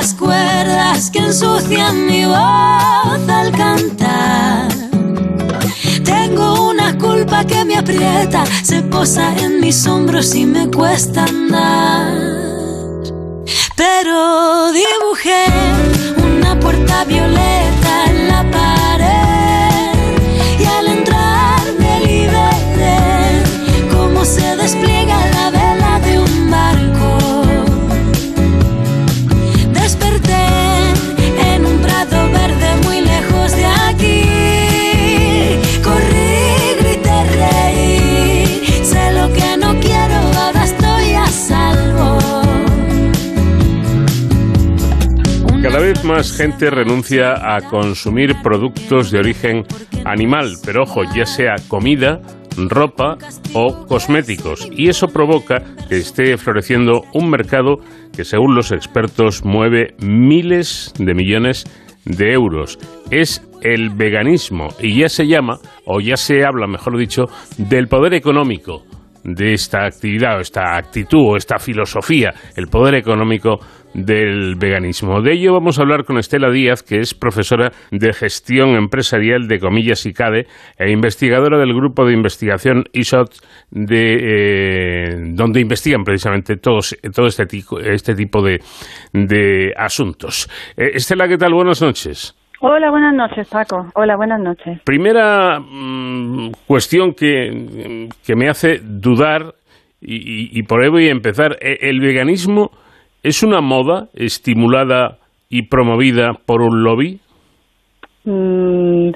Las cuerdas que ensucian mi voz al cantar. Tengo una culpa que me aprieta, se posa en mis hombros y me cuesta andar. Pero dibujé una puerta violeta en la pared y al entrar me liberé cómo se despliega la más gente renuncia a consumir productos de origen animal, pero ojo, ya sea comida, ropa o cosméticos. Y eso provoca que esté floreciendo un mercado que, según los expertos, mueve miles de millones de euros. Es el veganismo y ya se llama, o ya se habla, mejor dicho, del poder económico de esta actividad o esta actitud o esta filosofía, el poder económico del veganismo. De ello vamos a hablar con Estela Díaz, que es profesora de gestión empresarial de Comillas y CADE e investigadora del grupo de investigación ISOT, de, eh, donde investigan precisamente todos, todo este, este tipo de, de asuntos. Eh, Estela, ¿qué tal? Buenas noches. Hola, buenas noches, Paco. Hola, buenas noches. Primera mm, cuestión que, que, me hace dudar, y, y, por ahí voy a empezar. ¿E, ¿El veganismo es una moda estimulada y promovida por un lobby? Mm,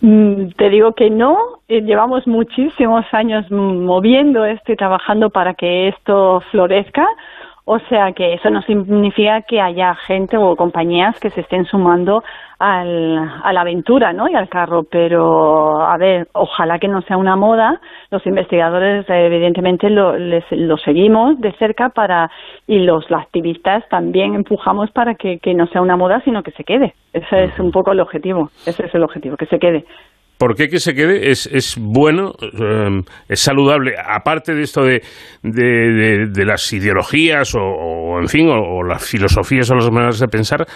mm, te digo que no. Eh, llevamos muchísimos años moviendo esto y trabajando para que esto florezca o sea que eso no significa que haya gente o compañías que se estén sumando al, a la aventura ¿no? y al carro, pero a ver, ojalá que no sea una moda. Los investigadores evidentemente lo, lo seguimos de cerca para y los, activistas también empujamos para que, que no sea una moda, sino que se quede. Ese es un poco el objetivo, ese es el objetivo, que se quede. ¿Por qué que se quede? Es, es bueno, eh, es saludable, aparte de esto de, de, las ideologías o, en fin, o, las filosofías o las maneras de pensar,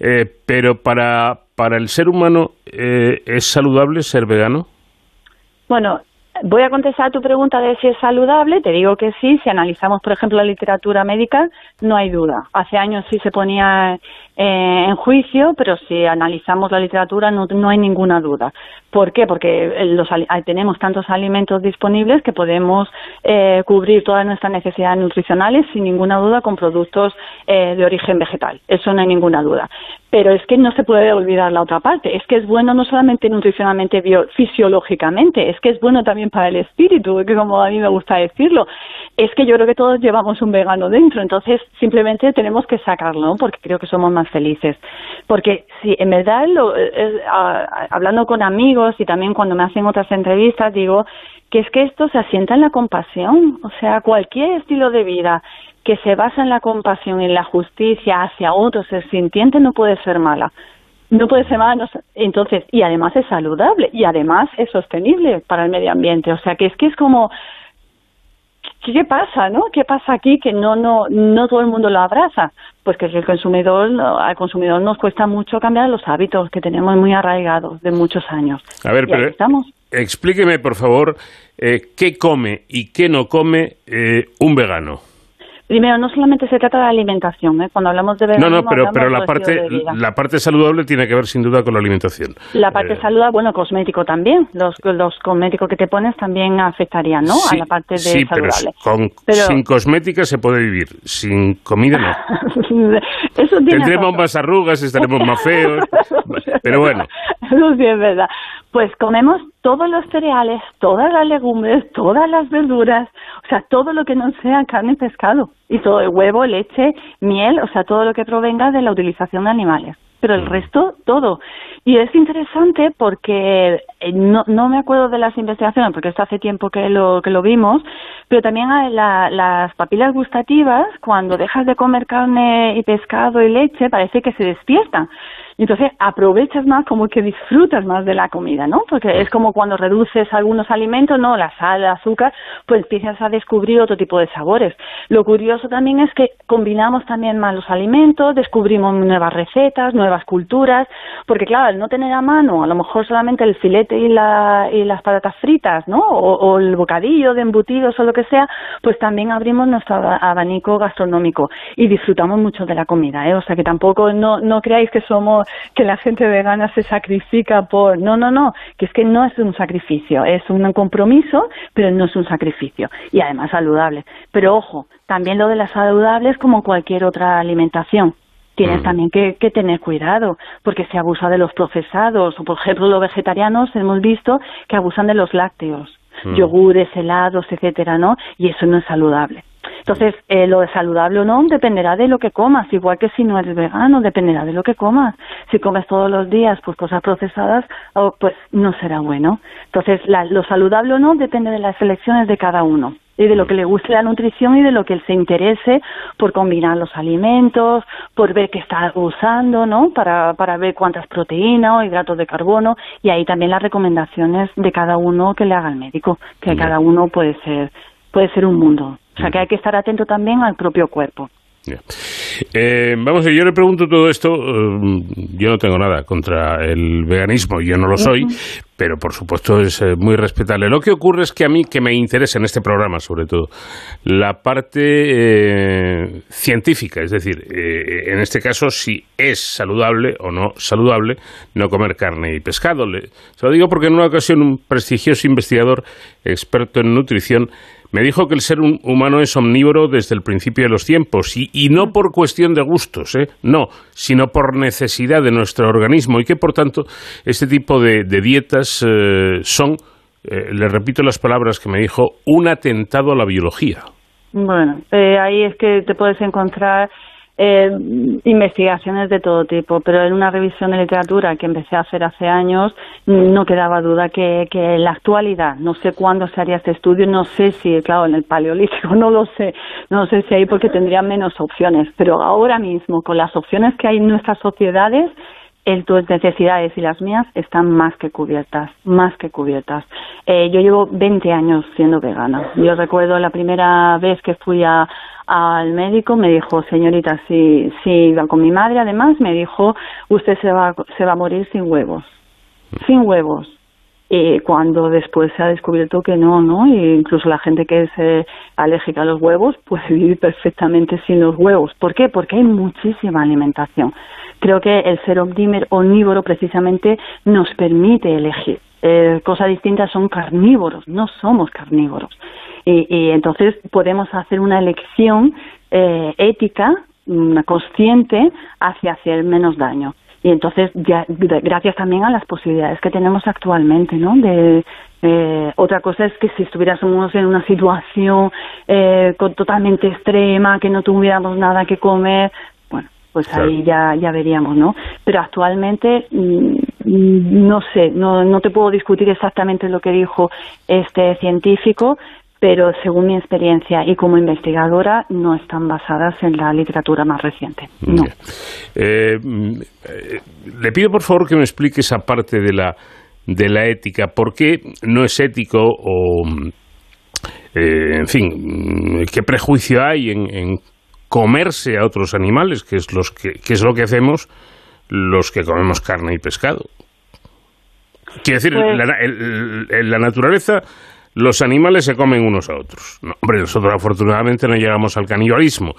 eh, pero para, para el ser humano, eh, ¿es saludable ser vegano? Bueno, Voy a contestar a tu pregunta de si es saludable. Te digo que sí. Si analizamos, por ejemplo, la literatura médica, no hay duda. Hace años sí se ponía eh, en juicio, pero si analizamos la literatura no, no hay ninguna duda. ¿Por qué? Porque los, tenemos tantos alimentos disponibles que podemos eh, cubrir todas nuestras necesidades nutricionales sin ninguna duda con productos eh, de origen vegetal. Eso no hay ninguna duda. Pero es que no se puede olvidar la otra parte. Es que es bueno no solamente nutricionalmente, fisiológicamente, es que es bueno también para el espíritu, que como a mí me gusta decirlo. Es que yo creo que todos llevamos un vegano dentro, entonces simplemente tenemos que sacarlo, porque creo que somos más felices. Porque si en verdad, lo, hablando con amigos y también cuando me hacen otras entrevistas, digo que es que esto se asienta en la compasión. O sea, cualquier estilo de vida que se basa en la compasión y en la justicia hacia otros, el sintiente no puede ser mala. No puede ser mala, entonces, y además es saludable, y además es sostenible para el medio ambiente. O sea, que es que es como, ¿qué pasa, no? ¿Qué pasa aquí que no, no, no todo el mundo lo abraza? Pues que el consumidor, al consumidor nos cuesta mucho cambiar los hábitos que tenemos muy arraigados de muchos años. A ver, pero estamos. explíqueme, por favor, eh, qué come y qué no come eh, un vegano. Primero, no solamente se trata de alimentación, ¿eh? cuando hablamos de veganismo... No, no, pero, pero la, parte, la parte saludable tiene que ver sin duda con la alimentación. La parte eh, saludable, bueno, cosmético también. Los, los cosméticos que te pones también afectarían, ¿no? a la parte de sí, saludable. Pero, sin cosmética se puede vivir, sin comida no. Eso Tendremos más arrugas, estaremos más feos, pero bueno. Eso sí es verdad. Pues comemos todos los cereales, todas las legumbres, todas las verduras, o sea, todo lo que no sea carne y pescado, y todo el huevo, leche, miel, o sea, todo lo que provenga de la utilización de animales. Pero el mm. resto, todo. Y es interesante porque eh, no, no me acuerdo de las investigaciones, porque esto hace tiempo que lo, que lo vimos, pero también la, las papilas gustativas, cuando dejas de comer carne y pescado y leche, parece que se despiertan. Entonces aprovechas más, como que disfrutas más de la comida, ¿no? Porque es como cuando reduces algunos alimentos, ¿no? La sal, el azúcar, pues empiezas a descubrir otro tipo de sabores. Lo curioso también es que combinamos también más los alimentos, descubrimos nuevas recetas, nuevas culturas, porque claro, al no tener a mano, a lo mejor solamente el filete y, la, y las patatas fritas, ¿no? O, el bocadillo de embutidos o lo que sea, pues también abrimos nuestro abanico gastronómico y disfrutamos mucho de la comida, ¿eh? O sea que tampoco no, no creáis que somos que la gente vegana se sacrifica por... No, no, no, que es que no es un sacrificio, es un compromiso, pero no es un sacrificio. Y además saludable. Pero ojo, también lo de la saludable es como cualquier otra alimentación tienes mm. también que, que, tener cuidado, porque se abusa de los procesados, o por ejemplo los vegetarianos hemos visto que abusan de los lácteos, mm. yogures, helados, etcétera, ¿no? Y eso no es saludable. Entonces, eh, lo de saludable o no dependerá de lo que comas, igual que si no eres vegano, dependerá de lo que comas. Si comes todos los días pues cosas procesadas, oh, pues no será bueno. Entonces, lo saludable o no depende de las elecciones de cada uno y de lo que le guste la nutrición y de lo que él se interese por combinar los alimentos, por ver qué está usando, ¿no? Para, para ver cuántas proteínas o hidratos de carbono y ahí también las recomendaciones de cada uno que le haga el médico, que cada uno puede ser puede ser un mundo. O sea que hay que estar atento también al propio cuerpo. Eh, vamos, yo le pregunto todo esto, eh, yo no tengo nada contra el veganismo, yo no lo soy, pero por supuesto es eh, muy respetable. Lo que ocurre es que a mí, que me interesa en este programa sobre todo, la parte científica, es decir, en este caso si es saludable o no saludable no comer carne y pescado. se lo digo porque en una ocasión un prestigioso investigador experto en nutrición me dijo que el ser humano es omnívoro desde el principio de los tiempos y, no por cuestión de gustos, ¿eh? no, sino por necesidad de nuestro organismo y que por tanto este tipo de, dietas eh, son, eh, le repito las palabras que me dijo, un atentado a la biología. Bueno, ahí es que te puedes encontrar eh, investigaciones de todo tipo, pero en una revisión de literatura que empecé a hacer hace años no quedaba duda que, que en la actualidad, no sé cuándo se haría este estudio, no sé si, claro, en el paleolítico, no lo sé, no sé si ahí porque tendría menos opciones, pero ahora mismo con las opciones que hay en nuestras sociedades, en tus necesidades y las mías están más que cubiertas, más que cubiertas. Eh, yo llevo 20 años siendo vegana. Yo recuerdo la primera vez que fui a, al médico, me dijo, señorita, si, si iba con mi madre, además, me dijo, usted se va, se va a morir sin huevos. Sin huevos. Y cuando después se ha descubierto que no, ¿no? E incluso la gente que es eh, alérgica a los huevos puede vivir perfectamente sin los huevos. ¿Por qué? Porque hay muchísima alimentación. Creo que el ser omnívoro precisamente nos permite elegir. Eh, cosas distintas son carnívoros, no somos carnívoros. Y, entonces podemos hacer una elección eh, ética, una consciente, hacia hacer menos daño. Y entonces, ya, gracias también a las posibilidades que tenemos actualmente, ¿no? De, eh, otra cosa es que si estuviéramos en una situación eh, totalmente extrema, que no tuviéramos nada que comer, pues ahí ya, ya veríamos, ¿no? Pero actualmente mm, no sé, no, no te puedo discutir exactamente lo que dijo este científico, pero según mi experiencia y como investigadora no están basadas en la literatura más reciente. No. Eh, eh, le pido por favor que me explique esa parte de la, de la ética. ¿Por qué no es ético o, eh, en fin, qué prejuicio hay en, comerse a otros animales, que es, los que, es lo que hacemos los que comemos carne y pescado? Quiero decir, pues la naturaleza los animales se comen unos a otros. hombre, nosotros afortunadamente no llegamos al canibalismo,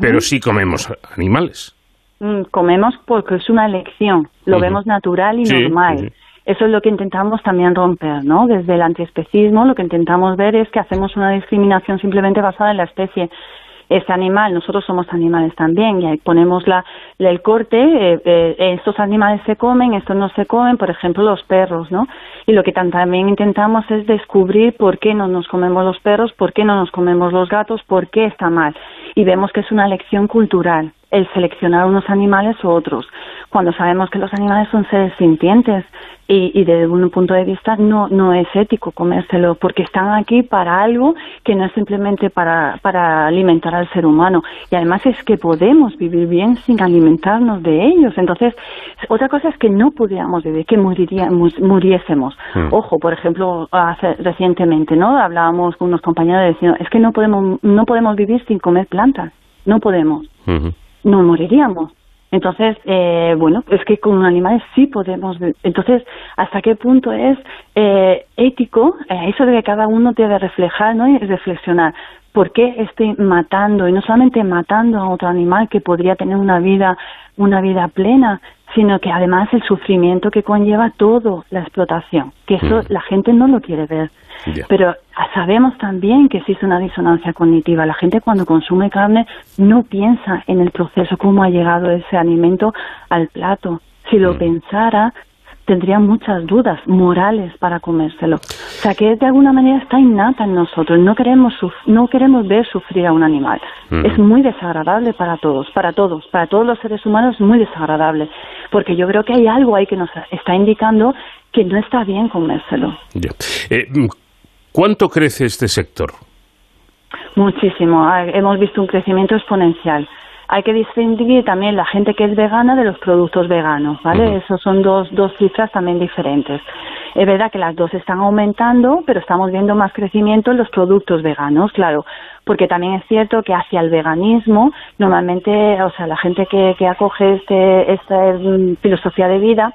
pero sí comemos animales. Mm, comemos porque es una elección, lo vemos natural y normal. Eso es lo que intentamos también romper, ¿no? Desde el antiespecismo lo que intentamos ver es que hacemos una discriminación simplemente basada en la especie ese animal, nosotros somos animales también y ahí ponemos la, el corte, eh, eh, estos animales se comen, estos no se comen, por ejemplo los perros, ¿no? Y lo que también intentamos es descubrir por qué no nos comemos los perros, por qué no nos comemos los gatos, por qué está mal. Y vemos que es una lección cultural el seleccionar unos animales u otros, cuando sabemos que los animales son seres sintientes y, y desde un punto de vista no, no es ético comérselo, porque están aquí para algo que no es simplemente para, para alimentar al ser humano. Y además es que podemos vivir bien sin alimentarnos de ellos. Entonces, otra cosa es que no pudiéramos vivir, que muriríamos, muriésemos. Hmm. Ojo, por ejemplo, hace, recientemente, ¿no? Hablábamos con unos compañeros diciendo, es que no podemos, no podemos vivir sin comer plantas. No podemos no moriríamos. Entonces, eh, bueno, es que con animales sí podemos. Entonces, ¿hasta qué punto es eh, ético eh, eso de que cada uno debe reflejar ¿no? y reflexionar? ¿Por qué estoy matando? Y no solamente matando a otro animal que podría tener una vida, una vida plena, sino que además el sufrimiento que conlleva todo la explotación, que eso mm. la gente no lo quiere ver. Pero sabemos también que existe una disonancia cognitiva. La gente cuando consume carne no piensa en el proceso, cómo ha llegado ese alimento al plato. Si lo mm. pensara, tendría muchas dudas morales para comérselo. O sea, que de alguna manera está innata en nosotros. No queremos, no queremos ver sufrir a un animal. Es muy desagradable para todos, para todos, para todos los seres humanos es muy desagradable. Porque yo creo que hay algo ahí que nos está indicando que no está bien comérselo. Eh, ¿Cuánto crece este sector? Muchísimo. Ah, hemos visto un crecimiento exponencial hay que distinguir también la gente que es vegana de los productos veganos, ¿vale? Esos son dos, dos cifras también diferentes. Es verdad que las dos están aumentando, pero estamos viendo más crecimiento en los productos veganos, claro, porque también es cierto que hacia el veganismo, normalmente, o sea, la gente que, que acoge este, esta mm, filosofía de vida,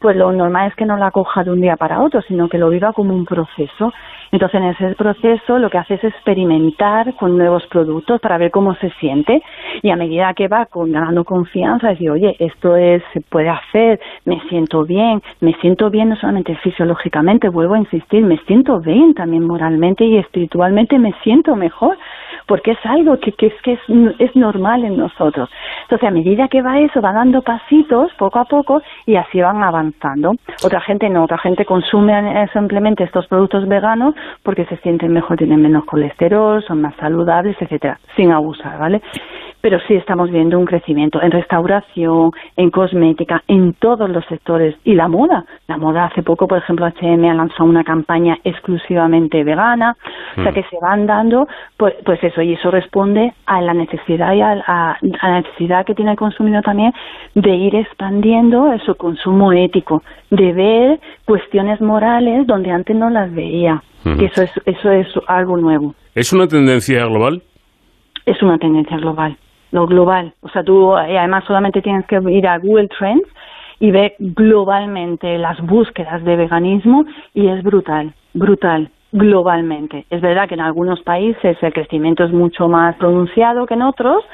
pues lo normal es que no la coja de un día para otro, sino que lo viva como un proceso. Entonces, en ese proceso lo que hace es experimentar con nuevos productos para ver cómo se siente y a medida que va con, ganando confianza, decir, oye, esto es, se puede hacer, me siento bien, me siento bien no solamente fisiológicamente, vuelvo a insistir, me siento bien también moralmente y espiritualmente me siento mejor porque es algo que, que es que es, es normal en nosotros. Entonces, a medida que va eso, va dando pasitos poco a poco y así van avanzando. Otra gente no, otra gente consume simplemente estos productos veganos porque se sienten mejor, tienen menos colesterol, son más saludables, etcétera, sin abusar, ¿vale? Pero sí estamos viendo un crecimiento en restauración, en cosmética, en todos los sectores y la moda. La moda hace poco, por ejemplo, H&M ha lanzado una campaña exclusivamente vegana, o sea mm. que se van dando, pues, pues eso y eso responde a la necesidad y a, la necesidad que tiene el consumidor también de ir expandiendo su consumo ético, de ver cuestiones morales donde antes no las veía. Y eso es, eso es algo nuevo. ¿Es una tendencia global? Es una tendencia global, lo global. O sea, tú eh, además solamente tienes que ir a Google Trends y ver globalmente las búsquedas de veganismo y es brutal, brutal globalmente. Es verdad que en algunos países el crecimiento es mucho más pronunciado que en otros,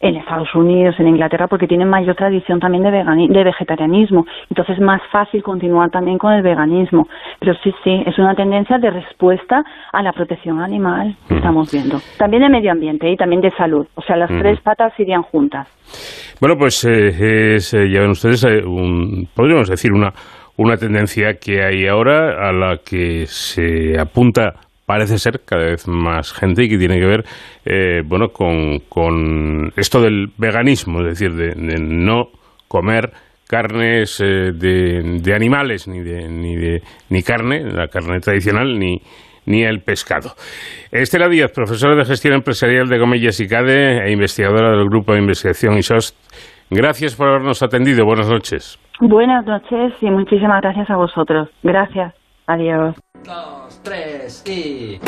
en Estados Unidos, en Inglaterra, porque tienen mayor tradición también de, de vegetarianismo. Entonces es más fácil continuar también con el veganismo. Pero sí, sí, es una tendencia de respuesta a la protección animal que estamos viendo. También de medio ambiente y también de salud. O sea, las tres patas irían juntas. Bueno, pues eh, es, eh, ya ven ustedes, eh, podríamos decir una una tendencia que hay ahora a la que se apunta parece ser cada vez más gente y que tiene que ver eh, bueno con, con, esto del veganismo, es decir, de, no comer carnes eh, de, de, animales ni de, ni de ni carne, la carne tradicional ni ni el pescado. Estela Díaz, profesora de gestión empresarial de Comillas y CADE e investigadora del grupo de investigación ISOST. Gracias por habernos atendido. Buenas noches. Buenas noches y muchísimas gracias a vosotros. Gracias. Adiós. Tres y...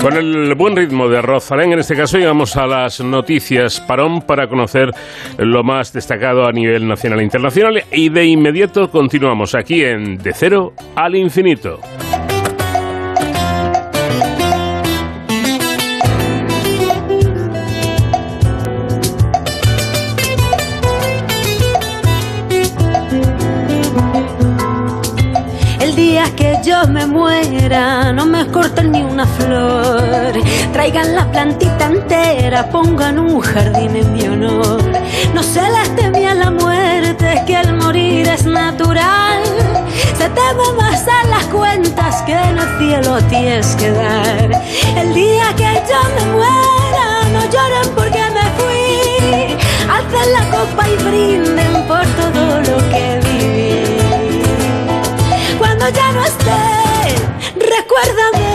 Con el buen ritmo de Rosalén, en este caso llegamos a las noticias parón para conocer lo más destacado a nivel nacional e internacional y de inmediato continuamos aquí en De Cero al Infinito. Yo me muera, no me corten ni una flor. Traigan la plantita entera, pongan un jardín en mi honor. No se les temía la muerte, que el morir es natural. Se teme más a las cuentas que en el cielo tienes que dar. El día que yo me muera, no lloren porque me fui. Alcen la copa y brinden por todo ya no esté, recuérdame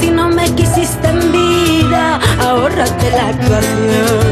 Si no me quisiste en vida, ahórrate la actuación.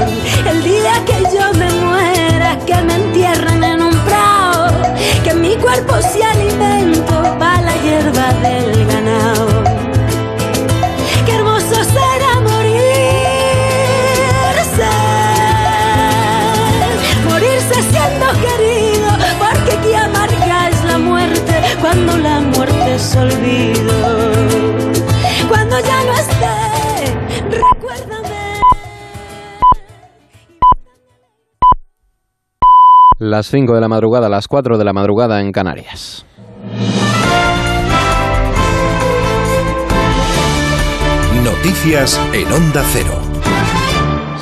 Las 5 de la madrugada, las 4 de la madrugada en Canarias. Noticias en Onda Cero.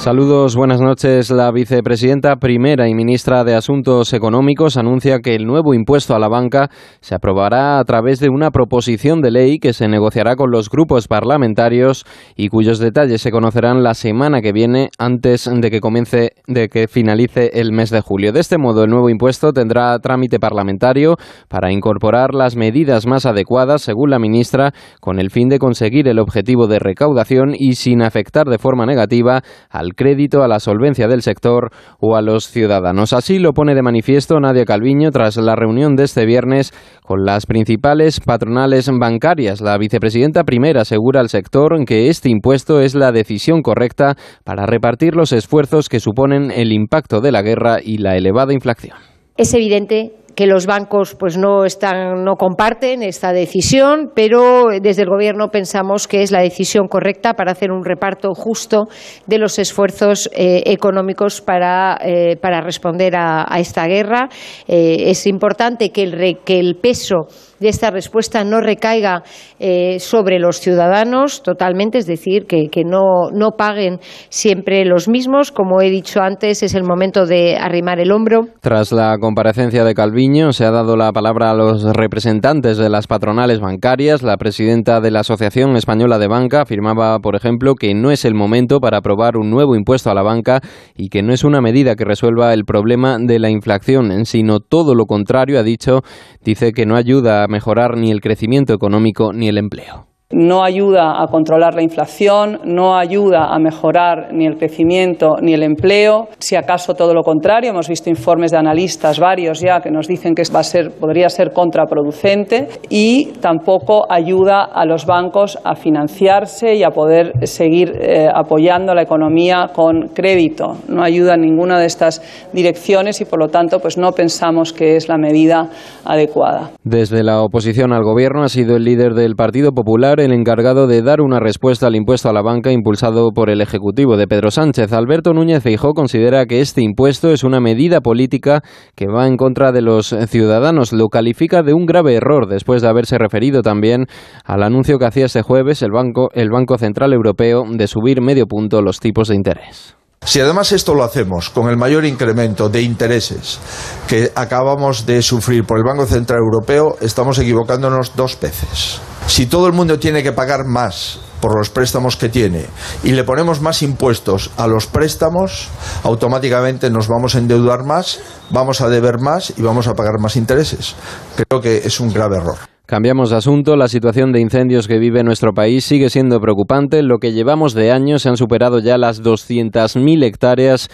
Saludos, buenas noches. La vicepresidenta primera y ministra de Asuntos Económicos anuncia que el nuevo impuesto a la banca se aprobará a través de una proposición de ley que se negociará con los grupos parlamentarios y cuyos detalles se conocerán la semana que viene antes de que comience de que finalice el mes de julio. De este modo, el nuevo impuesto tendrá trámite parlamentario para incorporar las medidas más adecuadas, según la ministra, con el fin de conseguir el objetivo de recaudación y sin afectar de forma negativa al crédito, a la solvencia del sector o a los ciudadanos. Así lo pone de manifiesto Nadia Calviño tras la reunión de este viernes con las principales patronales bancarias. La vicepresidenta primera asegura al sector que este impuesto es la decisión correcta para repartir los esfuerzos que suponen el impacto de la guerra y la elevada inflación. Es evidente que los bancos pues no están no comparten esta decisión, pero desde el gobierno pensamos que es la decisión correcta para hacer un reparto justo de los esfuerzos eh, económicos para, eh, para responder a, esta guerra. Eh, es importante que el, que el peso de esta respuesta no recaiga eh, sobre los ciudadanos totalmente, es decir, que, no, no, paguen siempre los mismos. Como he dicho antes, es el momento de arrimar el hombro. Tras la comparecencia de Calviño, se ha dado la palabra a los representantes de las patronales bancarias. La presidenta de la Asociación Española de Banca afirmaba, por ejemplo, que no es el momento para aprobar un nuevo impuesto a la banca y que no es una medida que resuelva el problema de la inflación, sino todo lo contrario, ha dicho, dice que no ayuda a mejorar ni el crecimiento económico ni el empleo no ayuda a controlar la inflación, no ayuda a mejorar ni el crecimiento ni el empleo, si acaso todo lo contrario. Hemos visto informes de analistas varios ya que nos dicen que va a ser, podría ser contraproducente y tampoco ayuda a los bancos a financiarse y a poder seguir eh, apoyando la economía con crédito. No ayuda en ninguna de estas direcciones y por lo tanto pues no pensamos que es la medida adecuada. Desde la oposición al gobierno ha sido el líder del Partido Popular el encargado de dar una respuesta al impuesto a la banca impulsado por el Ejecutivo de Pedro Sánchez. Alberto Núñez Feijó considera que este impuesto es una medida política que va en contra de los ciudadanos. Lo califica de un grave error después de haberse referido también al anuncio que hacía este jueves el Banco, el Banco Central Europeo de subir medio punto los tipos de interés. Si además esto lo hacemos con el mayor incremento de intereses que acabamos de sufrir por el Banco Central Europeo, estamos equivocándonos dos veces. Si todo el mundo tiene que pagar más por los préstamos que tiene y le ponemos más impuestos a los préstamos, automáticamente nos vamos a endeudar más, vamos a deber más y vamos a pagar más intereses. Creo que es un grave error. Cambiamos de asunto. La situación de incendios que vive nuestro país sigue siendo preocupante. Lo que llevamos de año se han superado ya las 200.000 hectáreas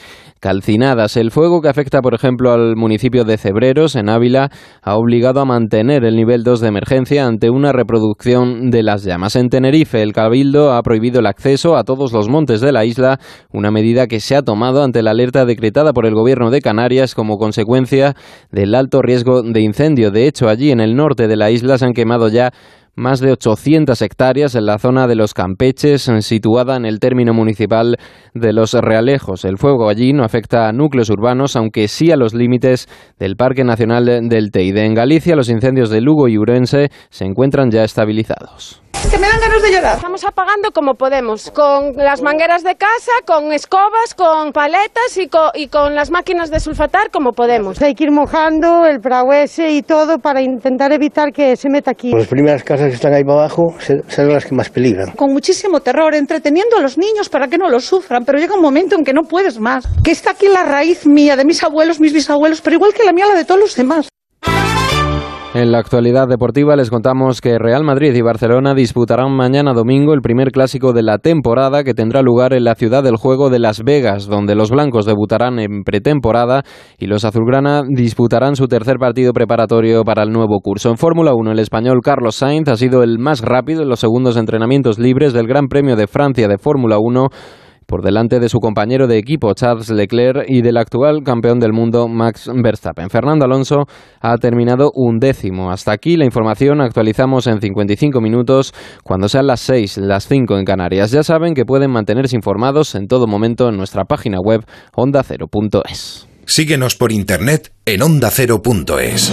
El fuego que afecta, por ejemplo, al municipio de Cebreros, en Ávila, ha obligado a mantener el nivel 2 de emergencia ante una reproducción de las llamas. En Tenerife, el Cabildo ha prohibido el acceso a todos los montes de la isla, una medida que se ha tomado ante la alerta decretada por el Gobierno de Canarias como consecuencia del alto riesgo de incendio. De hecho, allí en el norte de la isla se han quemado ya más de 800 hectáreas en la zona de los Campeches, situada en el término municipal de Los Realejos. El fuego allí no afecta a núcleos urbanos, aunque sí a los límites del Parque Nacional del Teide. En Galicia, los incendios de Lugo y Urense se encuentran ya estabilizados que me dan ganas de llorar. Estamos apagando como podemos, con las mangueras de casa, con escobas, con paletas y con, y con las máquinas de sulfatar como podemos. Hay que ir mojando el praguese y todo para intentar evitar que se meta aquí. Las primeras casas que están ahí para abajo son las que más peligran. Con muchísimo terror, entreteniendo a los niños para que no lo sufran, pero llega un momento en que no puedes más. Que está aquí la raíz mía, de mis abuelos, mis bisabuelos, pero igual que la mía, la de todos los demás. En la actualidad deportiva les contamos que Real Madrid y Barcelona disputarán mañana domingo el primer clásico de la temporada que tendrá lugar en la ciudad del juego de Las Vegas, donde los blancos debutarán en pretemporada y los azulgrana disputarán su tercer partido preparatorio para el nuevo curso. En Fórmula 1 el español Carlos Sainz ha sido el más rápido en los segundos entrenamientos libres del Gran Premio de Francia de Fórmula 1 por delante de su compañero de equipo Charles Leclerc y del actual campeón del mundo Max Verstappen. Fernando Alonso ha terminado un décimo. Hasta aquí la información. Actualizamos en 55 minutos cuando sean las 6, las 5 en Canarias. Ya saben que pueden mantenerse informados en todo momento en nuestra página web ondacero.es. Síguenos por internet en ondacero.es.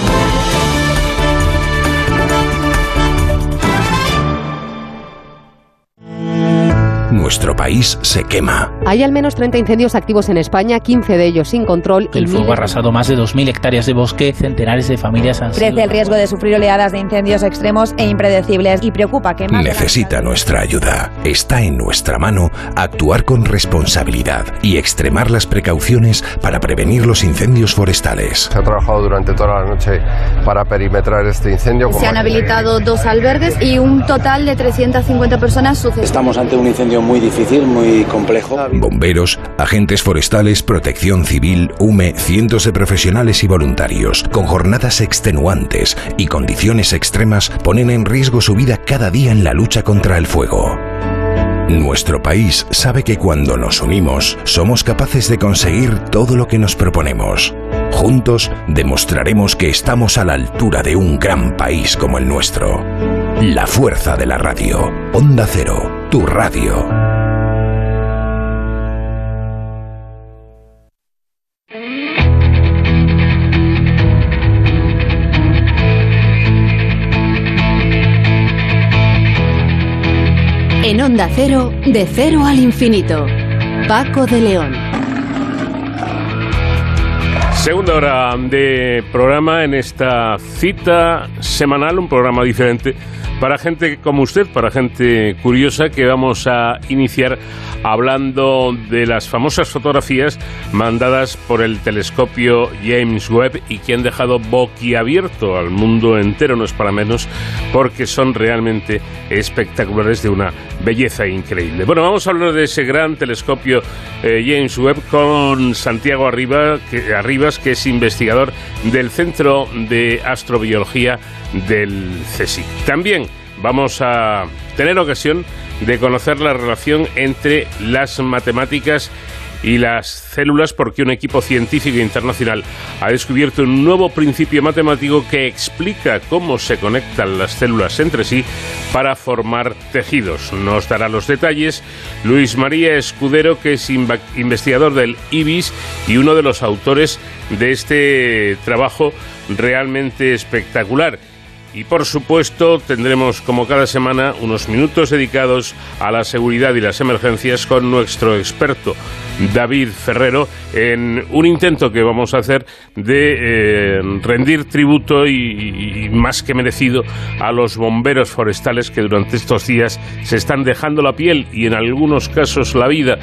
Nuestro país se quema. Hay al menos 30 incendios activos en España, 15 de ellos sin control. El fuego ha arrasado más de 2.000 hectáreas de bosque, centenares de familias han Crece el riesgo de sufrir oleadas de incendios extremos e impredecibles y preocupa que más... Necesita nuestra ayuda. Está en nuestra mano actuar con responsabilidad y extremar las precauciones para prevenir los incendios forestales. Se ha trabajado durante toda la noche para perimetrar este incendio. Se han habilitado dos albergues y un total de 350 personas suceden. Estamos ante un incendio muy difícil, muy complejo. Bomberos, agentes forestales, protección civil, UME, cientos de profesionales y voluntarios, con jornadas extenuantes y condiciones extremas, ponen en riesgo su vida cada día en la lucha contra el fuego. Nuestro país sabe que cuando nos unimos somos capaces de conseguir todo lo que nos proponemos. Juntos demostraremos que estamos a la altura de un gran país como el nuestro. La fuerza de la radio. Onda Cero, tu radio. En Onda Cero, de cero al infinito. Paco de León. Segunda hora de programa en esta cita semanal, un programa diferente para gente como usted, para gente curiosa, que vamos a iniciar hablando de las famosas fotografías mandadas por el telescopio James Webb y que han dejado boquiabierto al mundo entero, no es para menos, porque son realmente espectaculares de una belleza increíble. Bueno, vamos a hablar de ese gran telescopio eh, James Webb con Santiago Arriba, que, Arribas, que es investigador del Centro de Astrobiología del CSIC. También vamos a tener ocasión de conocer la relación entre las matemáticas y las células porque un equipo científico internacional ha descubierto un nuevo principio matemático que explica cómo se conectan las células entre sí para formar tejidos. Nos dará los detalles Luis María Escudero, que es investigador del IBIS y uno de los autores de este trabajo realmente espectacular. Y por supuesto tendremos como cada semana unos minutos dedicados a la seguridad y las emergencias con nuestro experto David Ferrero en un intento que vamos a hacer de eh, rendir tributo y, y, más que merecido a los bomberos forestales que durante estos días se están dejando la piel y en algunos casos la vida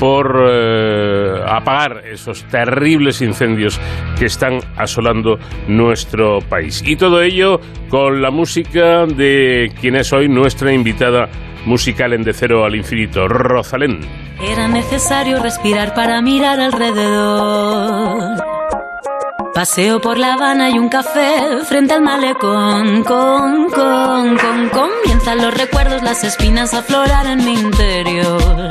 por eh, apagar esos terribles incendios que están asolando nuestro país. Y todo ello con la música de quien es hoy nuestra invitada musical en De Cero al Infinito, Rosalén. Era necesario respirar para mirar alrededor. Paseo por La Habana y un café frente al malecón. Con, con, con, comienzan los recuerdos, las espinas a aflorar en mi interior.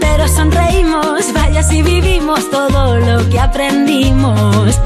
Pero sonreímos, vaya si vivimos todo lo que aprendimos.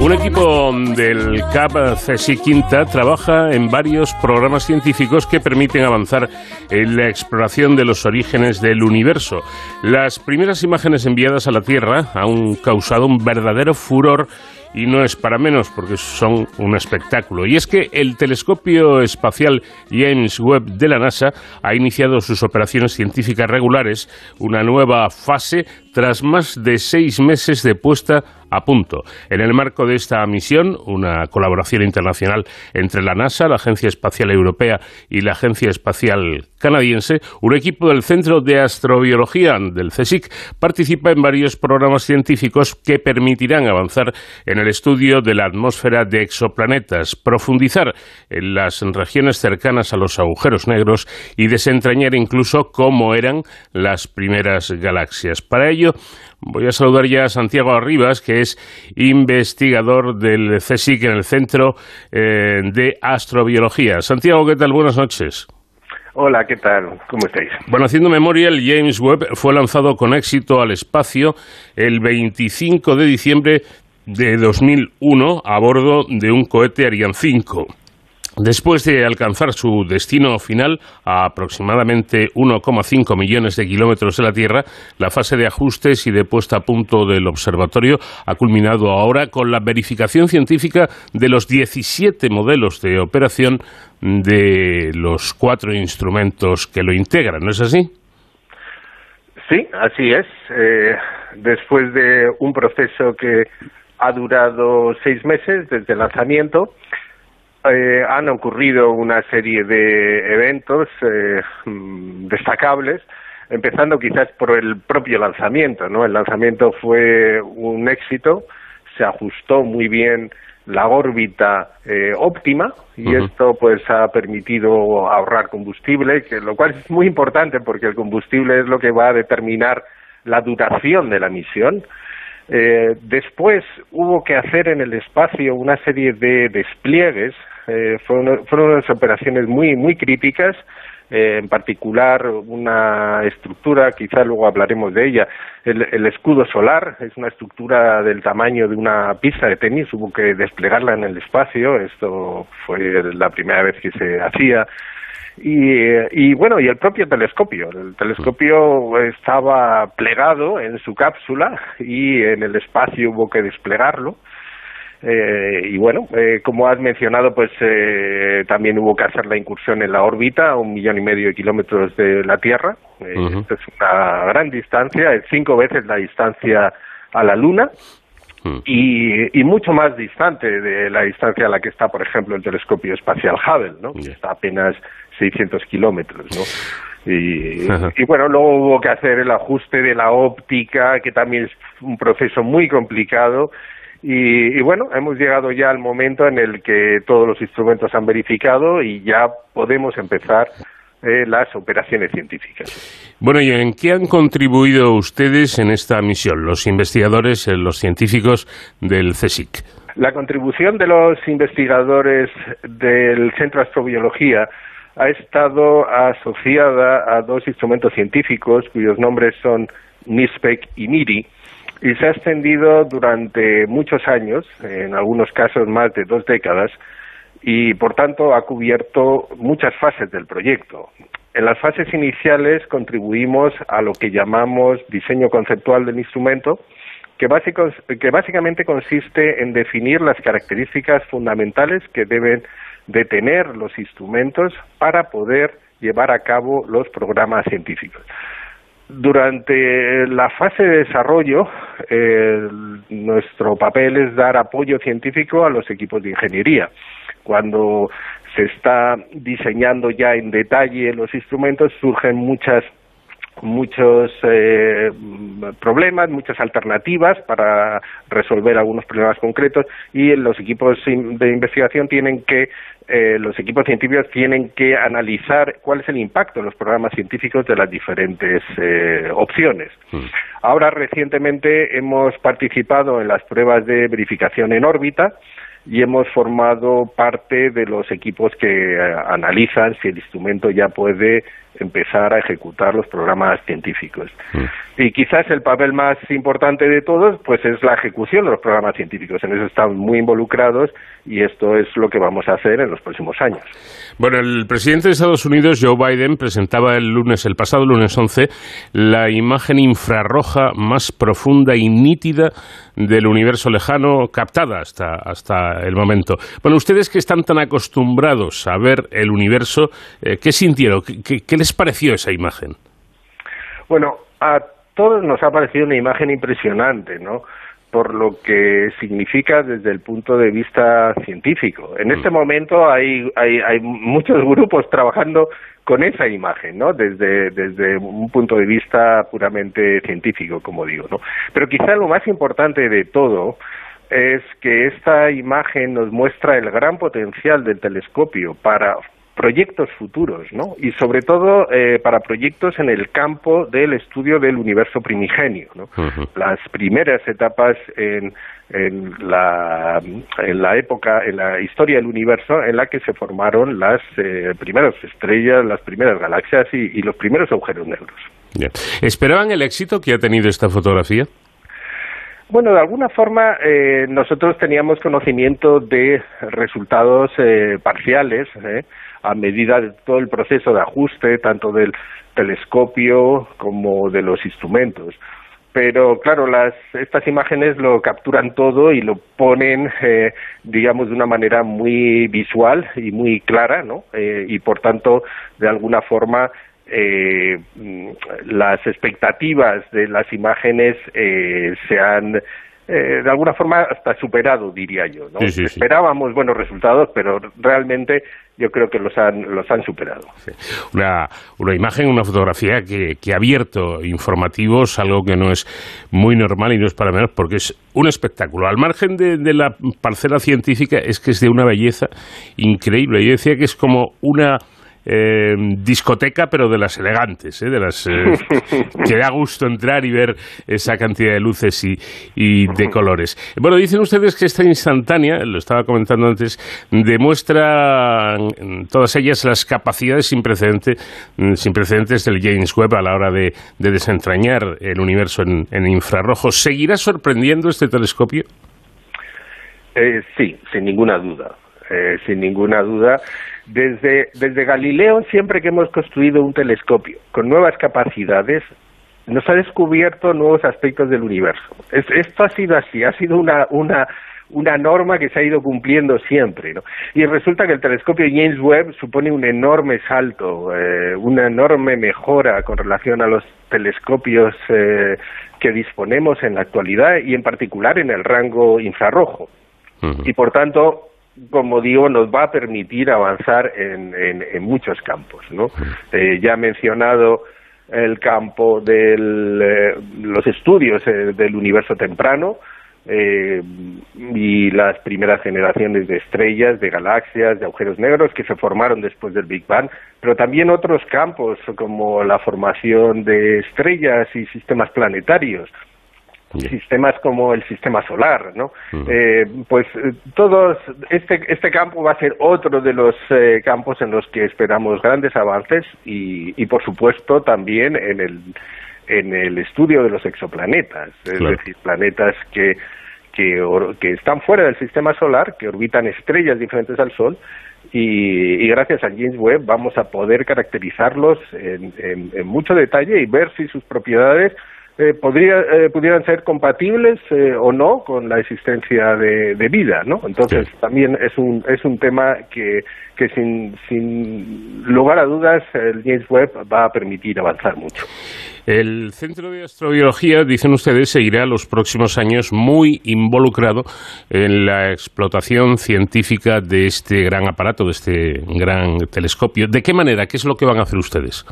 Un equipo del CAP CSI Quinta trabaja en varios programas científicos que permiten avanzar en la exploración de los orígenes del universo. Las primeras imágenes enviadas a la Tierra han causado un verdadero furor y no es para menos porque son un espectáculo. Y es que el telescopio espacial James Webb de la NASA ha iniciado sus operaciones científicas regulares, una nueva fase tras más de seis meses de puesta a punto. En el marco de esta misión, una colaboración internacional entre la NASA, la Agencia Espacial Europea y la Agencia Espacial Canadiense, un equipo del Centro de Astrobiología del CSIC participa en varios programas científicos que permitirán avanzar en el estudio de la atmósfera de exoplanetas, profundizar en las regiones cercanas a los agujeros negros y desentrañar incluso cómo eran las primeras galaxias. Para ello, Voy a saludar ya a Santiago Arribas, que es investigador del CSIC en el Centro eh, de Astrobiología. Santiago, ¿qué tal? Buenas noches. Hola, ¿qué tal? ¿Cómo estáis? Bueno, haciendo memoria, el James Webb fue lanzado con éxito al espacio el 25 de diciembre de 2001 a bordo de un cohete Ariane 5. Después de alcanzar su destino final a aproximadamente 1,5 millones de kilómetros de la Tierra, la fase de ajustes y de puesta a punto del observatorio ha culminado ahora con la verificación científica de los 17 modelos de operación de los cuatro instrumentos que lo integran, ¿no es así? Sí, así es. Eh, después de un proceso que ha durado seis meses desde el lanzamiento, eh, han ocurrido una serie de eventos eh, mm, destacables, empezando quizás por el propio lanzamiento. ¿no? El lanzamiento fue un éxito, se ajustó muy bien la órbita eh, óptima y esto pues ha permitido ahorrar combustible, que lo cual es muy importante porque el combustible es lo que va a determinar la duración de la misión. Eh, después hubo que hacer en el espacio una serie de despliegues, eh, fueron, unas operaciones muy, muy críticas, eh, en particular una estructura, quizá luego hablaremos de ella, el, escudo solar, es una estructura del tamaño de una pista de tenis, hubo que desplegarla en el espacio, esto fue la primera vez que se hacía, y, bueno, y el propio telescopio. El telescopio estaba plegado en su cápsula y en el espacio hubo que desplegarlo. Eh, y bueno, eh, como has mencionado, pues eh, también hubo que hacer la incursión en la órbita, a un millón y medio de kilómetros de la Tierra. Esto es una gran distancia, es cinco veces la distancia a la Luna. Y, y, mucho más distante de la distancia a la que está, por ejemplo, el telescopio espacial Hubble, ¿no? Que está apenas 600 kilómetros, ¿no? Y, y, bueno, luego hubo que hacer el ajuste de la óptica, que también es un proceso muy complicado. Y, y, bueno, hemos llegado ya al momento en el que todos los instrumentos han verificado y ya podemos empezar eh, las operaciones científicas. Bueno, ¿y en qué han contribuido ustedes en esta misión, los investigadores, eh, los científicos del CSIC? La contribución de los investigadores del Centro de Astrobiología ha estado asociada a dos instrumentos científicos cuyos nombres son NISPEC y MIRI y se ha extendido durante muchos años, en algunos casos más de dos décadas, y por tanto ha cubierto muchas fases del proyecto. En las fases iniciales contribuimos a lo que llamamos diseño conceptual del instrumento, que, básicamente consiste en definir las características fundamentales que deben de tener los instrumentos para poder llevar a cabo los programas científicos. Durante la fase de desarrollo, eh, nuestro papel es dar apoyo científico a los equipos de ingeniería. Cuando se está diseñando ya en detalle los instrumentos, surgen muchas muchos eh, problemas, muchas alternativas para resolver algunos problemas concretos y los equipos de investigación tienen que, eh, los equipos científicos tienen que analizar cuál es el impacto en los programas científicos de las diferentes eh, opciones. Hmm. Ahora recientemente hemos participado en las pruebas de verificación en órbita y hemos formado parte de los equipos que eh, analizan si el instrumento ya puede empezar a ejecutar los programas científicos. Mm. Y quizás el papel más importante de todos, pues es la ejecución de los programas científicos. En eso están muy involucrados y esto es lo que vamos a hacer en los próximos años. Bueno, el presidente de Estados Unidos, Joe Biden, presentaba el lunes, el pasado lunes 11, la imagen infrarroja más profunda y nítida del universo lejano captada hasta, hasta el momento. Bueno, ustedes que están tan acostumbrados a ver el universo, eh, ¿qué sintieron? ¿Qué, les pareció esa imagen? Bueno, a todos nos ha parecido una imagen impresionante, ¿no? por lo que significa desde el punto de vista científico. En este mm. momento hay, hay, hay muchos grupos trabajando con esa imagen, ¿no? Desde, desde un punto de vista puramente científico, como digo, ¿no? Pero quizá lo más importante de todo es que esta imagen nos muestra el gran potencial del telescopio para proyectos futuros, ¿no? Y sobre todo eh, para proyectos en el campo del estudio del universo primigenio, ¿no? Las primeras etapas en, en, la, en la época, en la historia del universo en la que se formaron las eh, primeras estrellas, las primeras galaxias y, los primeros agujeros negros. ¿Esperaban el éxito que ha tenido esta fotografía? Bueno, de alguna forma eh, nosotros teníamos conocimiento de resultados eh, parciales eh, a medida de todo el proceso de ajuste, tanto del telescopio como de los instrumentos. Pero claro, las, estas imágenes lo capturan todo y lo ponen, eh, digamos, de una manera muy visual y muy clara, ¿no? Eh, y por tanto, de alguna forma, eh, las expectativas de las imágenes eh, se han eh, de alguna forma hasta superado, diría yo. ¿no? Esperábamos buenos resultados, pero realmente yo creo que los han, los han superado. Una, una imagen, una fotografía que, que ha abierto informativos, algo que no es muy normal y no es para menos, porque es un espectáculo. Al margen de, de la parcela científica, es que es de una belleza increíble. Yo decía que es como una eh, discoteca, pero de las elegantes, ¿eh? de las eh, que da gusto entrar y ver esa cantidad de luces y, de colores. Bueno, dicen ustedes que esta instantánea, lo estaba comentando antes, demuestra todas ellas las capacidades sin, precedente, sin precedentes del James Webb a la hora de, desentrañar el universo en, en infrarrojo. ¿Seguirá sorprendiendo este telescopio? sí, sin ninguna duda. sin ninguna duda. Desde, desde Galileo, siempre que hemos construido un telescopio con nuevas capacidades, nos ha descubierto nuevos aspectos del universo. esto ha sido así, ha sido una, una, una norma que se ha ido cumpliendo siempre. ¿no? Y resulta que el telescopio James Webb supone un enorme salto, eh, una enorme mejora con relación a los telescopios eh, que disponemos en la actualidad y en particular en el rango infrarrojo. Y por tanto, como digo, nos va a permitir avanzar en, en, muchos campos. ¿no? Eh, ya he mencionado el campo de eh, los estudios eh, del universo temprano y las primeras generaciones de estrellas, de galaxias, de agujeros negros que se formaron después del Big Bang, pero también otros campos como la formación de estrellas y sistemas planetarios sistemas como el sistema solar, ¿no? eh, pues eh, todos este este campo va a ser otro de los eh, campos en los que esperamos grandes avances y, y por supuesto también en el en el estudio de los exoplanetas, es decir, planetas que que, que están fuera del sistema solar, que orbitan estrellas diferentes al Sol y, y, gracias al James Webb vamos a poder caracterizarlos en, en, en, mucho detalle y ver si sus propiedades eh, podría, eh, pudieran ser compatibles eh, o no con la existencia de, de vida, ¿no? Entonces también es un es un tema que, que sin, sin lugar a dudas el James Webb va a permitir avanzar mucho. El Centro de Astrobiología, dicen ustedes, seguirá los próximos años muy involucrado en la explotación científica de este gran aparato, de este gran telescopio. ¿De qué manera? ¿Qué es lo que van a hacer ustedes?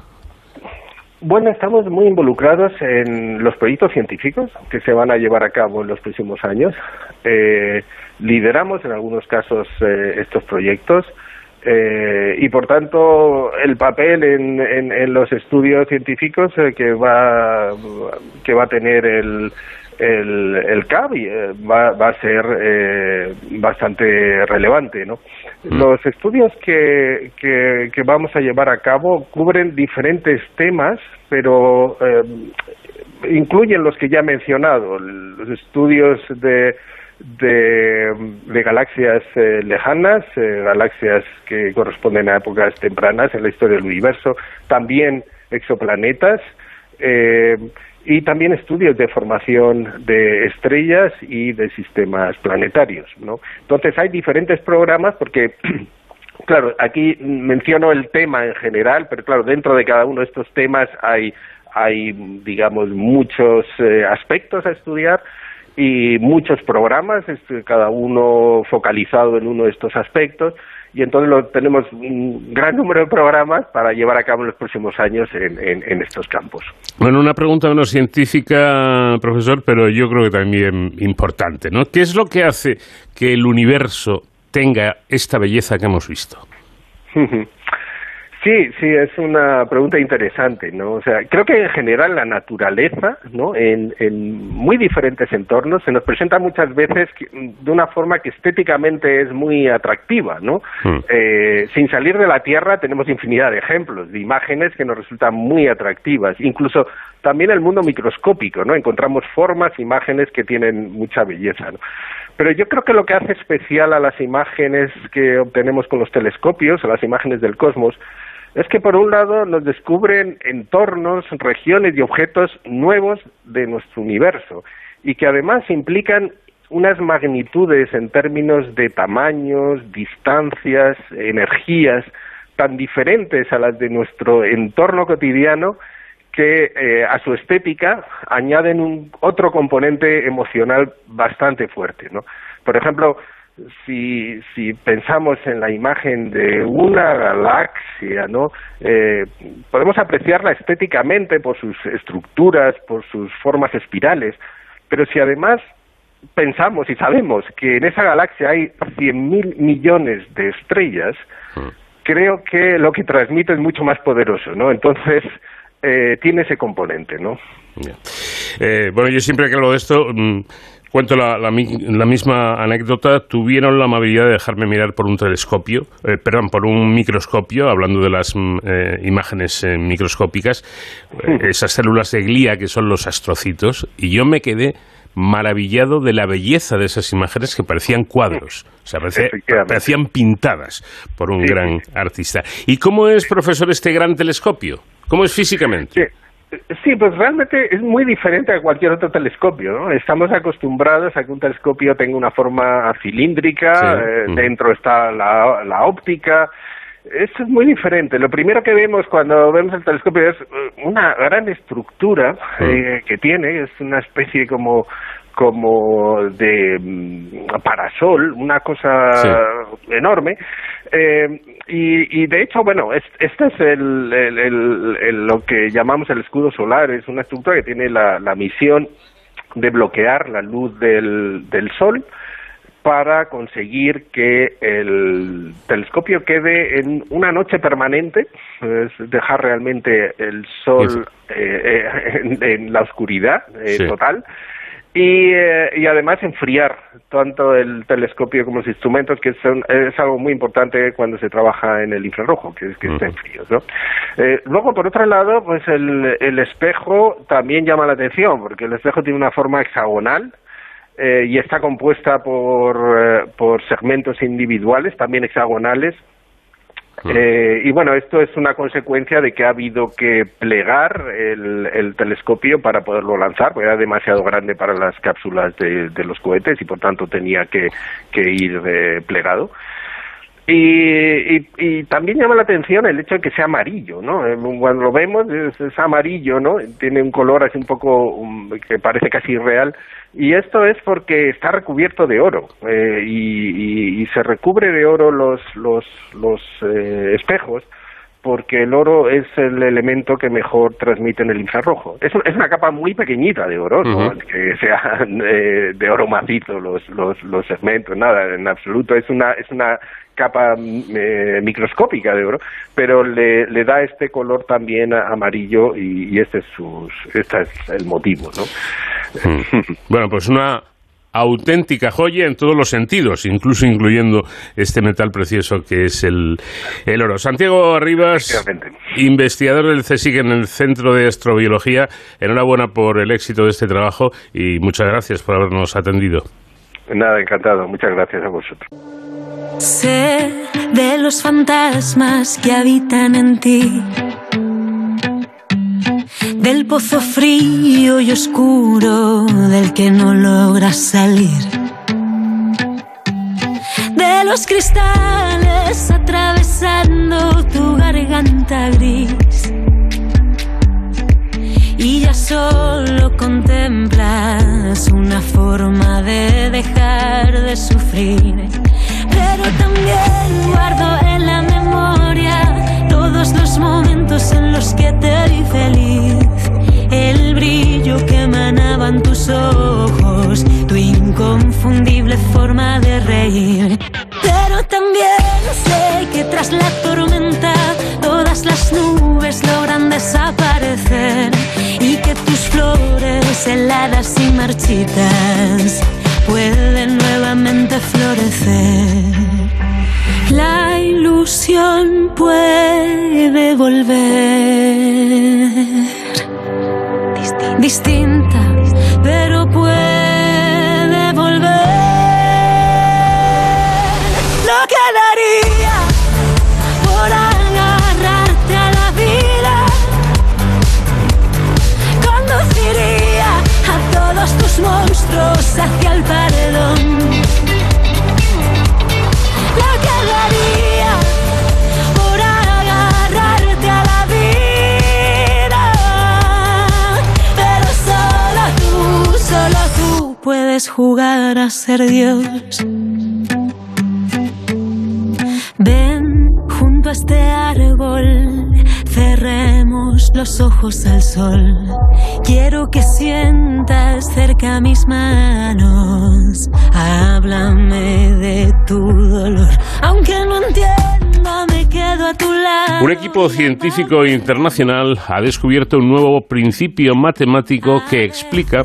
Bueno, estamos muy involucrados en los proyectos científicos que se van a llevar a cabo en los próximos años. Eh, lideramos en algunos casos eh, estos proyectos eh, y, por tanto, el papel en, en, en los estudios científicos eh, que va que va a tener el el, el CAB eh, va, va a ser eh, bastante relevante, ¿no? Los estudios que, que, que vamos a llevar a cabo cubren diferentes temas, pero eh, incluyen los que ya he mencionado, los estudios de de, de galaxias eh, lejanas, eh, galaxias que corresponden a épocas tempranas en la historia del universo, también exoplanetas eh, y también estudios de formación de estrellas y de sistemas planetarios. ¿no? Entonces hay diferentes programas porque claro, aquí menciono el tema en general, pero claro, dentro de cada uno de estos temas hay, hay digamos, muchos eh, aspectos a estudiar y muchos programas, este, cada uno focalizado en uno de estos aspectos, y entonces lo, tenemos un gran número de programas para llevar a cabo en los próximos años en, en, en estos campos. Bueno, una pregunta menos científica, profesor, pero yo creo que también importante, ¿no? ¿Qué es lo que hace que el universo tenga esta belleza que hemos visto? Sí, sí, es una pregunta interesante, ¿no? O sea, creo que en general la naturaleza, ¿no? En, en muy diferentes entornos se nos presenta muchas veces que- de una forma que estéticamente es muy atractiva, ¿no? Eh, sin salir de la Tierra tenemos infinidad de ejemplos, de imágenes que nos resultan muy atractivas, incluso también el mundo microscópico, ¿no? Encontramos formas, imágenes que tienen mucha belleza, ¿no? Pero yo creo que lo que hace especial a las imágenes que obtenemos con los telescopios, a las imágenes del cosmos, es que por un lado nos descubren entornos, regiones y objetos nuevos de nuestro universo y que además implican unas magnitudes en términos de tamaños, distancias, energías tan diferentes a las de nuestro entorno cotidiano que eh, a su estética añaden un otro componente emocional bastante fuerte, ¿no? Por ejemplo, si, si pensamos en la imagen de una galaxia, ¿no? Eh, podemos apreciarla estéticamente por sus estructuras, por sus formas espirales, pero si además pensamos y sabemos que en esa galaxia hay 100.000 millones de estrellas, creo que lo que transmite es mucho más poderoso, ¿no? Entonces, eh, tiene ese componente, ¿no? Eh, bueno, yo siempre que hablo de esto, mm, cuento la, la la misma anécdota. Tuvieron la amabilidad de dejarme mirar por un telescopio, eh, perdón, por un microscopio, hablando de las mm, eh, imágenes eh, microscópicas, eh, esas células de glía que son los astrocitos, y yo me quedé maravillado de la belleza de esas imágenes que parecían cuadros, o sea, parecía- parecían pintadas por un gran artista. ¿Y cómo es, profesor, este gran telescopio? ¿Cómo es físicamente? Sí, pues realmente es muy diferente a cualquier otro telescopio, ¿no? Estamos acostumbrados a que un telescopio tenga una forma cilíndrica, Sí. eh, Mm. dentro está la, la óptica. Esto es muy diferente. Lo primero que vemos cuando vemos el telescopio es eh, una gran estructura eh, que tiene, es una especie como como de mm, parasol, una cosa enorme. Eh, y, y de hecho, bueno, es- este es el, el- lo que llamamos el escudo solar, es una estructura que tiene la, la misión de bloquear la luz del, del sol para conseguir que el telescopio quede en una noche permanente, es dejar realmente el sol eh, eh, en, en la oscuridad eh, Sí. total y, eh, y además enfriar tanto el telescopio como los instrumentos, que son, es algo muy importante cuando se trabaja en el infrarrojo, que es que estén fríos, ¿no? Eh, luego, por otro lado, pues el, el espejo también llama la atención, porque el espejo tiene una forma hexagonal, eh, y está compuesta por, eh, por segmentos individuales, también hexagonales, Eh, y bueno, esto es una consecuencia de que ha habido que plegar el, el telescopio para poderlo lanzar, porque era demasiado grande para las cápsulas de, de los cohetes y por tanto tenía que, que ir eh, plegado. Y, y, y, también llama la atención el hecho de que sea amarillo, ¿no? Eh, Cuando lo vemos es, es amarillo, ¿no? Tiene un color así un poco um, que parece casi irreal. Y esto es porque está recubierto de oro eh, y, y, se recubre de oro los, los, los eh, espejos porque el oro es el elemento que mejor transmite en el infrarrojo. Es, es una capa muy pequeñita de oro, no uh -huh. que sea eh, de oro macizo los, los, los segmentos, nada, en absoluto. Es una, es una capa eh, microscópica de oro, pero le, le da este color también amarillo y, y este es sus, este es el motivo, ¿no? Hmm. Bueno, pues una auténtica joya en todos los sentidos, incluso incluyendo este metal precioso que es el, el oro. Santiago Arribas, investigador del CSIC en el Centro de Astrobiología, enhorabuena por el éxito de este trabajo y muchas gracias por habernos atendido. Nada, encantado. Muchas gracias a vosotros. Sé de los fantasmas que habitan en ti del pozo frío y oscuro del que no logras salir, de los cristales atravesando tu garganta gris. Y ya solo contemplas una forma de dejar de sufrir. Pero también guardo en la memoria todos los momentos en los que te vi feliz, el brillo que emanaban tus ojos, tu inconfundible forma de reír. Pero también sé que tras la tormenta todas las nubes logran desaparecer y que tus flores heladas y marchitas pueden nuevamente florecer. La ilusión puede volver distinta, pero puede volver. Lo que daría por agarrarte a la vida, conduciría a todos tus monstruos hacia el paredón. Puedes jugar a ser Dios. Ven junto a este árbol, cerremos los ojos al sol. Quiero que sientas cerca mis manos. Háblame de tu dolor, aunque no entienda, me quedo a tu lado. Un equipo científico internacional ha descubierto un nuevo principio matemático que explica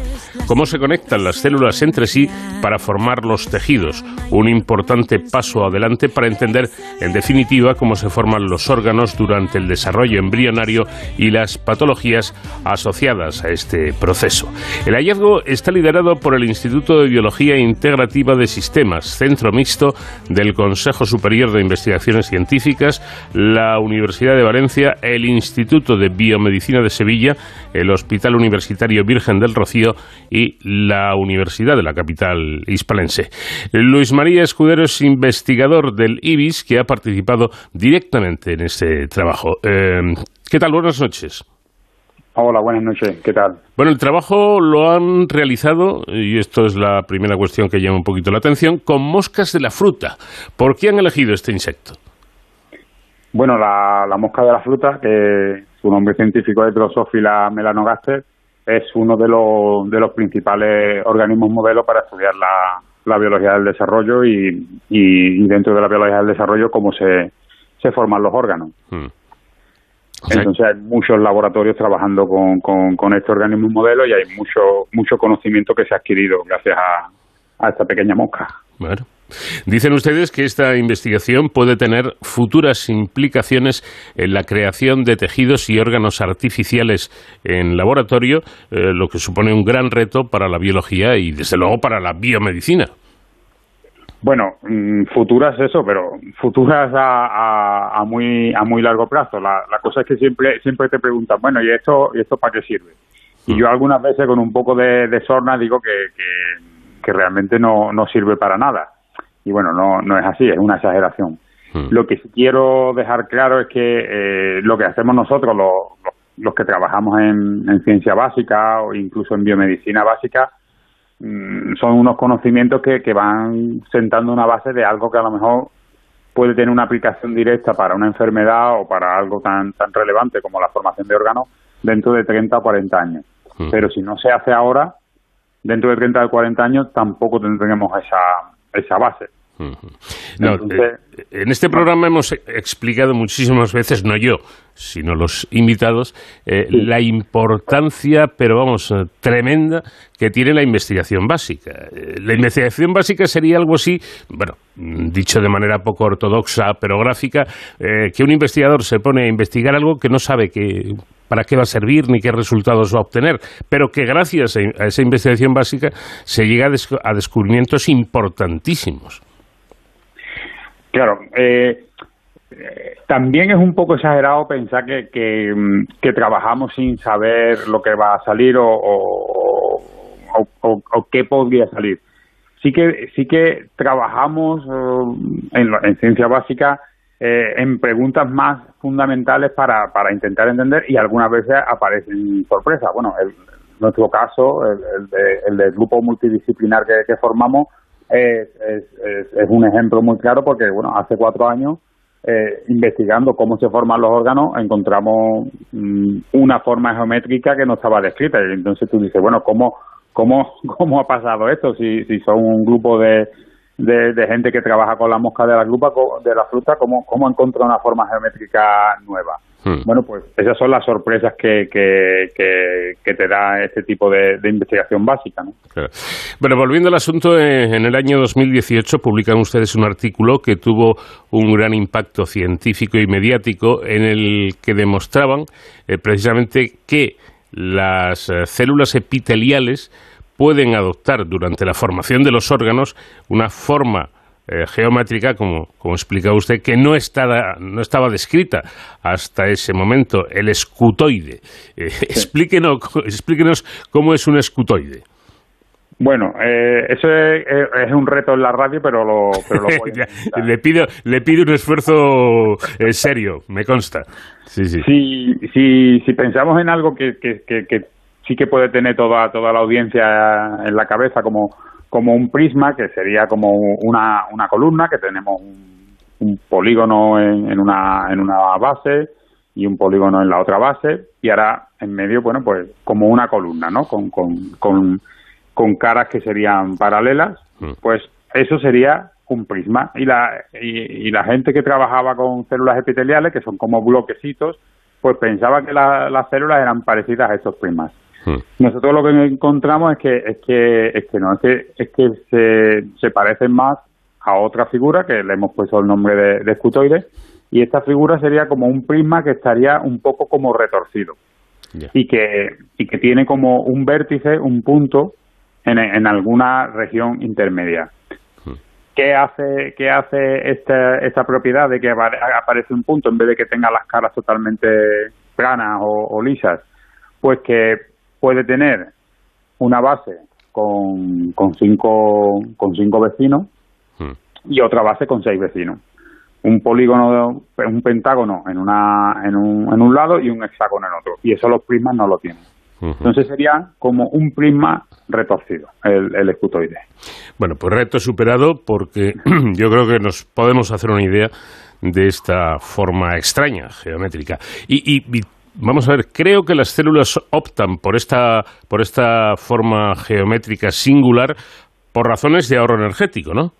cómo se conectan las células entre sí para formar los tejidos. Un importante paso adelante para entender, en definitiva, cómo se forman los órganos durante el desarrollo embrionario y las patologías asociadas a este proceso. El hallazgo está liderado por el Instituto de Biología Integrativa de Sistemas, centro mixto del Consejo Superior de Investigaciones Científicas, la Universidad de Valencia, el Instituto de Biomedicina de Sevilla, el Hospital Universitario Virgen del Rocío y la Universidad de la capital hispalense. Luis María Escudero es investigador del IBIS que ha participado directamente en este trabajo. Eh, ¿Qué tal? Buenas noches. Hola, buenas noches. ¿Qué tal? Bueno, el trabajo lo han realizado, y esto es la primera cuestión que llama un poquito la atención, con moscas de la fruta. ¿Por qué han elegido este insecto? Bueno, la, la mosca de la fruta, que su nombre científico es Drosophila melanogaster, es uno de los, de los principales organismos modelos para estudiar la, la biología del desarrollo y, y, y, dentro de la biología del desarrollo cómo se, se forman los órganos. Hmm. O sea, Entonces hay muchos laboratorios trabajando con, con, con este organismo modelo y hay mucho, mucho conocimiento que se ha adquirido gracias a, a esta pequeña mosca. Bueno. Dicen ustedes que esta investigación puede tener futuras implicaciones en la creación de tejidos y órganos artificiales en laboratorio, eh, lo que supone un gran reto para la biología y, desde luego, para la biomedicina. Bueno, mm, futuras eso, pero futuras a, a, a muy a muy largo plazo. La, la, cosa es que siempre siempre te preguntan, bueno, ¿y esto y esto para qué sirve? Y yo algunas veces con un poco de, de sorna digo que, que, que, realmente no, no sirve para nada. Y bueno, no, no es así, es una exageración. Lo que sí quiero dejar claro es que eh, lo que hacemos nosotros, los, los que trabajamos en, en ciencia básica o incluso en biomedicina básica, Mm, son unos conocimientos que, que van sentando una base de algo que a lo mejor puede tener una aplicación directa para una enfermedad o para algo tan, tan relevante como la formación de órganos dentro de 30 o 40 años. Pero si no se hace ahora, dentro de 30 o 40 años tampoco tendremos esa, esa base. No, eh, en este programa hemos explicado muchísimas veces, no yo, sino los invitados, eh, la importancia, pero vamos, eh, tremenda que tiene la investigación básica. la investigación básica sería algo así, bueno, dicho de manera poco ortodoxa, pero gráfica, que un investigador se pone a investigar algo que no sabe que, para qué va a servir ni qué resultados va a obtener, pero que gracias a esa investigación básica se llega a descubrimientos importantísimos. Claro, eh, también es un poco exagerado pensar que, que, trabajamos sin saber lo que va a salir o, o, o, qué podría salir. Sí que, sí que trabajamos eh, en, en ciencia básica eh, en preguntas más fundamentales para, para intentar entender y algunas veces aparecen sorpresas. Bueno, el, nuestro caso, el, el, del grupo multidisciplinar que formamos, es, es, un ejemplo muy claro porque, bueno, hace cuatro años, eh, investigando cómo se forman los órganos, encontramos mm, una forma geométrica que no estaba descrita. Y entonces tú dices, bueno, ¿cómo, cómo, cómo ha pasado esto? Si, si son un grupo de, de, gente que trabaja con la mosca de la, grupa, de la fruta, ¿cómo, cómo encontrado una forma geométrica nueva? Hmm. Bueno, pues esas son las sorpresas que, que, te da este tipo de, investigación básica. ¿no? Bueno, volviendo al asunto, eh, en el año 2018 publican ustedes un artículo que tuvo un gran impacto científico y mediático en el que demostraban eh, precisamente que las eh, células epiteliales pueden adoptar durante la formación de los órganos una forma eh, geométrica, como, como explicaba usted, que no, estaba, no estaba descrita hasta ese momento, el escutoide. Eh, explíquenos, explíquenos cómo es un escutoide. Bueno, eh, eso es, un reto en la radio, pero lo, pero lo voy a le pido le pido un esfuerzo serio, me consta. Sí, sí. Si, si, si pensamos en algo que, que, que, sí que puede tener toda toda la audiencia en la cabeza como como un prisma, que sería como una, una columna, que tenemos un, polígono en, una, en una base y un polígono en la otra base, y ahora en medio, bueno, pues como una columna, ¿no? Con, con, con, caras que serían paralelas, mm. pues eso sería un prisma. Y la, y, la gente que trabajaba con células epiteliales, que son como bloquecitos, pues pensaba que las células eran parecidas a estos prismas. Hmm. Nosotros lo que encontramos es que es que es que no es que es que se, se parecen más a otra figura que le hemos puesto el nombre de, escutoide y esta figura sería como un prisma que estaría un poco como retorcido y que y que tiene como un vértice, un punto en, en alguna región intermedia. Hmm. ¿Qué hace, qué hace esta, esta propiedad de que aparece un punto en vez de que tenga las caras totalmente planas o lisas? Pues que puede tener una base con, con, cinco, con cinco vecinos hmm. y otra base con seis vecinos. Un polígono, un pentágono en, una, en, un, en un lado y un hexágono en otro. Y eso los prismas no lo tienen. Entonces sería como un prisma retorcido, el, el escutoide. Bueno, pues reto superado porque yo creo que nos podemos hacer una idea de esta forma extraña geométrica. Y, y, Vamos a ver, creo que las células optan por esta, por esta forma geométrica singular por razones de ahorro energético, ¿no?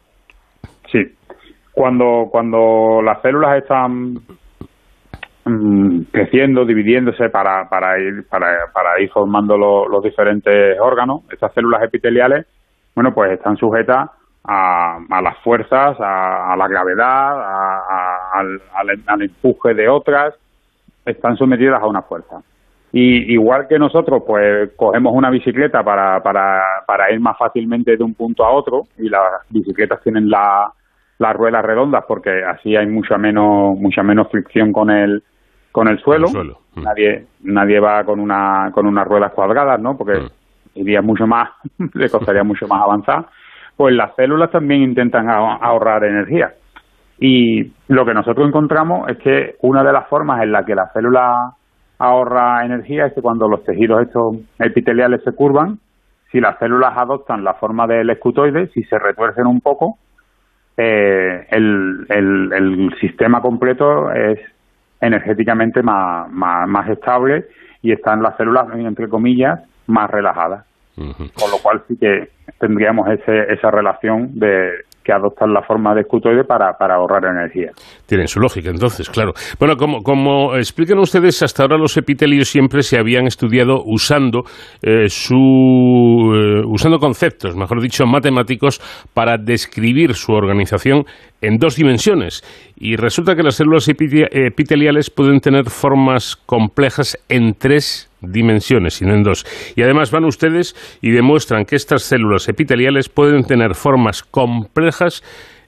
Sí. Cuando, cuando las células están mm, creciendo, dividiéndose para, para, ir, para, para ir formando los diferentes órganos, estas células epiteliales, bueno, pues están sujetas a, a las fuerzas, a, la gravedad, al, al empuje de otras, están sometidas a una fuerza. Y igual que nosotros, pues cogemos una bicicleta para, para, para ir más fácilmente de un punto a otro y las bicicletas tienen la, las ruedas redondas porque así hay mucha menos mucha menos fricción con el con el suelo. Mm. Nadie nadie va con una con unas ruedas cuadradas, ¿no? Porque Mm. iría mucho más, le costaría mucho más avanzar. Pues las células también intentan ahor- ahorrar energía. Y lo que nosotros encontramos es que una de las formas en la que la célula ahorra energía es que cuando los tejidos estos epiteliales se curvan, si las células adoptan la forma del escutoide, si se retuercen un poco, eh, el, el, el sistema completo es energéticamente más, más, más estable y están las células, entre comillas, más relajadas. Con lo cual sí que tendríamos ese, esa relación de que adoptan la forma de escutoide para, para ahorrar energía. Tienen su lógica, entonces, claro. Bueno, como, como explican ustedes, hasta ahora los epitelios siempre se habían estudiado usando eh, su eh, usando conceptos, mejor dicho, matemáticos para describir su organización en dos dimensiones. Y resulta que las células epite- epiteliales pueden tener formas complejas en tres dimensiones y no en dos. Y además van ustedes y demuestran que estas células epiteliales pueden tener formas complejas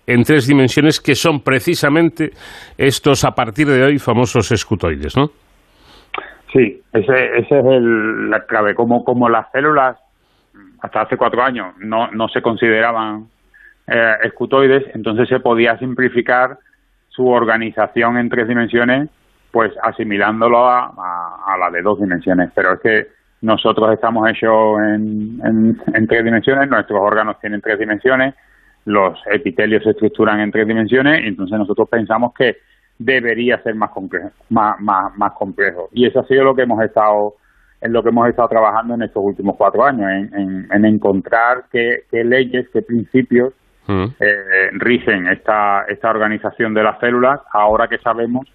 en tres dimensiones que son precisamente estos a partir de hoy famosos escutoides, ¿no? Sí, ese, ese es el- la clave. Como, como las células hasta hace cuatro años no, no se consideraban eh, escutoides, entonces se podía simplificar su organización en tres dimensiones, pues asimilándolo a, a- a la de dos dimensiones. Pero es que nosotros estamos hechos en, en, en tres dimensiones, nuestros órganos tienen tres dimensiones, los epitelios se estructuran en tres dimensiones, y entonces nosotros pensamos que debería ser más complejo, más, más, más complejo. Y eso ha sido lo que hemos estado en lo que hemos estado trabajando en estos últimos cuatro años, en, en- en encontrar qué, qué leyes, qué principios eh, rigen esta, esta organización de las células, ahora que sabemos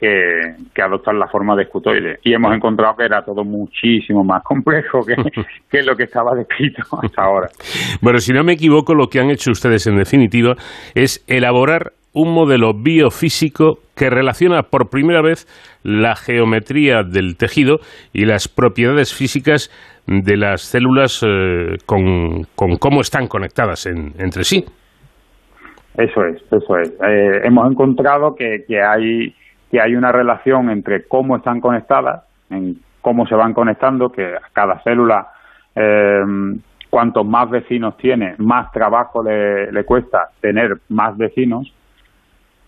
que, que adoptan la forma de escutoide. Y hemos encontrado que era todo muchísimo más complejo que, que lo que estaba descrito hasta ahora. Bueno, si no me equivoco, lo que han hecho ustedes en definitiva es elaborar un modelo biofísico que relaciona por primera vez la geometría del tejido y las propiedades físicas de las células eh, con, con cómo están conectadas en- entre sí. Eso es, eso es. Eh, hemos encontrado que, que hay que hay una relación entre cómo están conectadas, en cómo se van conectando, que cada célula eh, cuantos más vecinos tiene, más trabajo le, cuesta tener más vecinos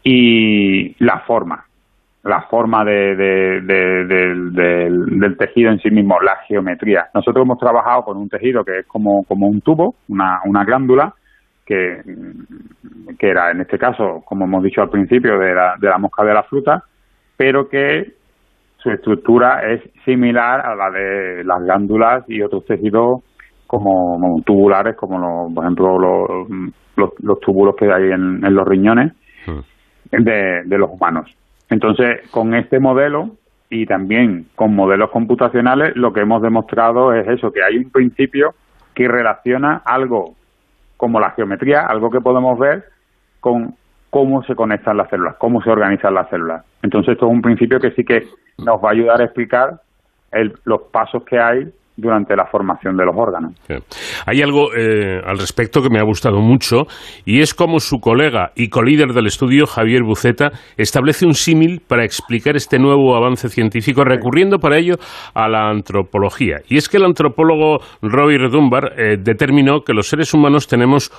y la forma, la forma de, de- de- del- tejido en sí mismo, la geometría. Nosotros hemos trabajado con un tejido que es como, como un tubo, una, una glándula, que, que era en este caso, como hemos dicho al principio, de la, de la mosca de la fruta, pero que su estructura es similar a la de las glándulas y otros tejidos como, como tubulares, como los, por ejemplo los, los, los túbulos que hay en, en los riñones de, de los humanos. Entonces, con este modelo y también con modelos computacionales, lo que hemos demostrado es eso, que hay un principio que relaciona algo como la geometría, algo que podemos ver, con cómo se conectan las células, cómo se organizan las células. Entonces, esto es un principio que sí que nos va a ayudar a explicar el- los pasos que hay durante la formación de los órganos. Hay algo eh, al respecto que me ha gustado mucho y es como su colega y colíder del estudio, Javier Buceta, establece un símil para explicar este nuevo avance científico recurriendo para ello a la antropología. Y es que el antropólogo Roy Dunbar eh, determinó que los seres humanos tenemos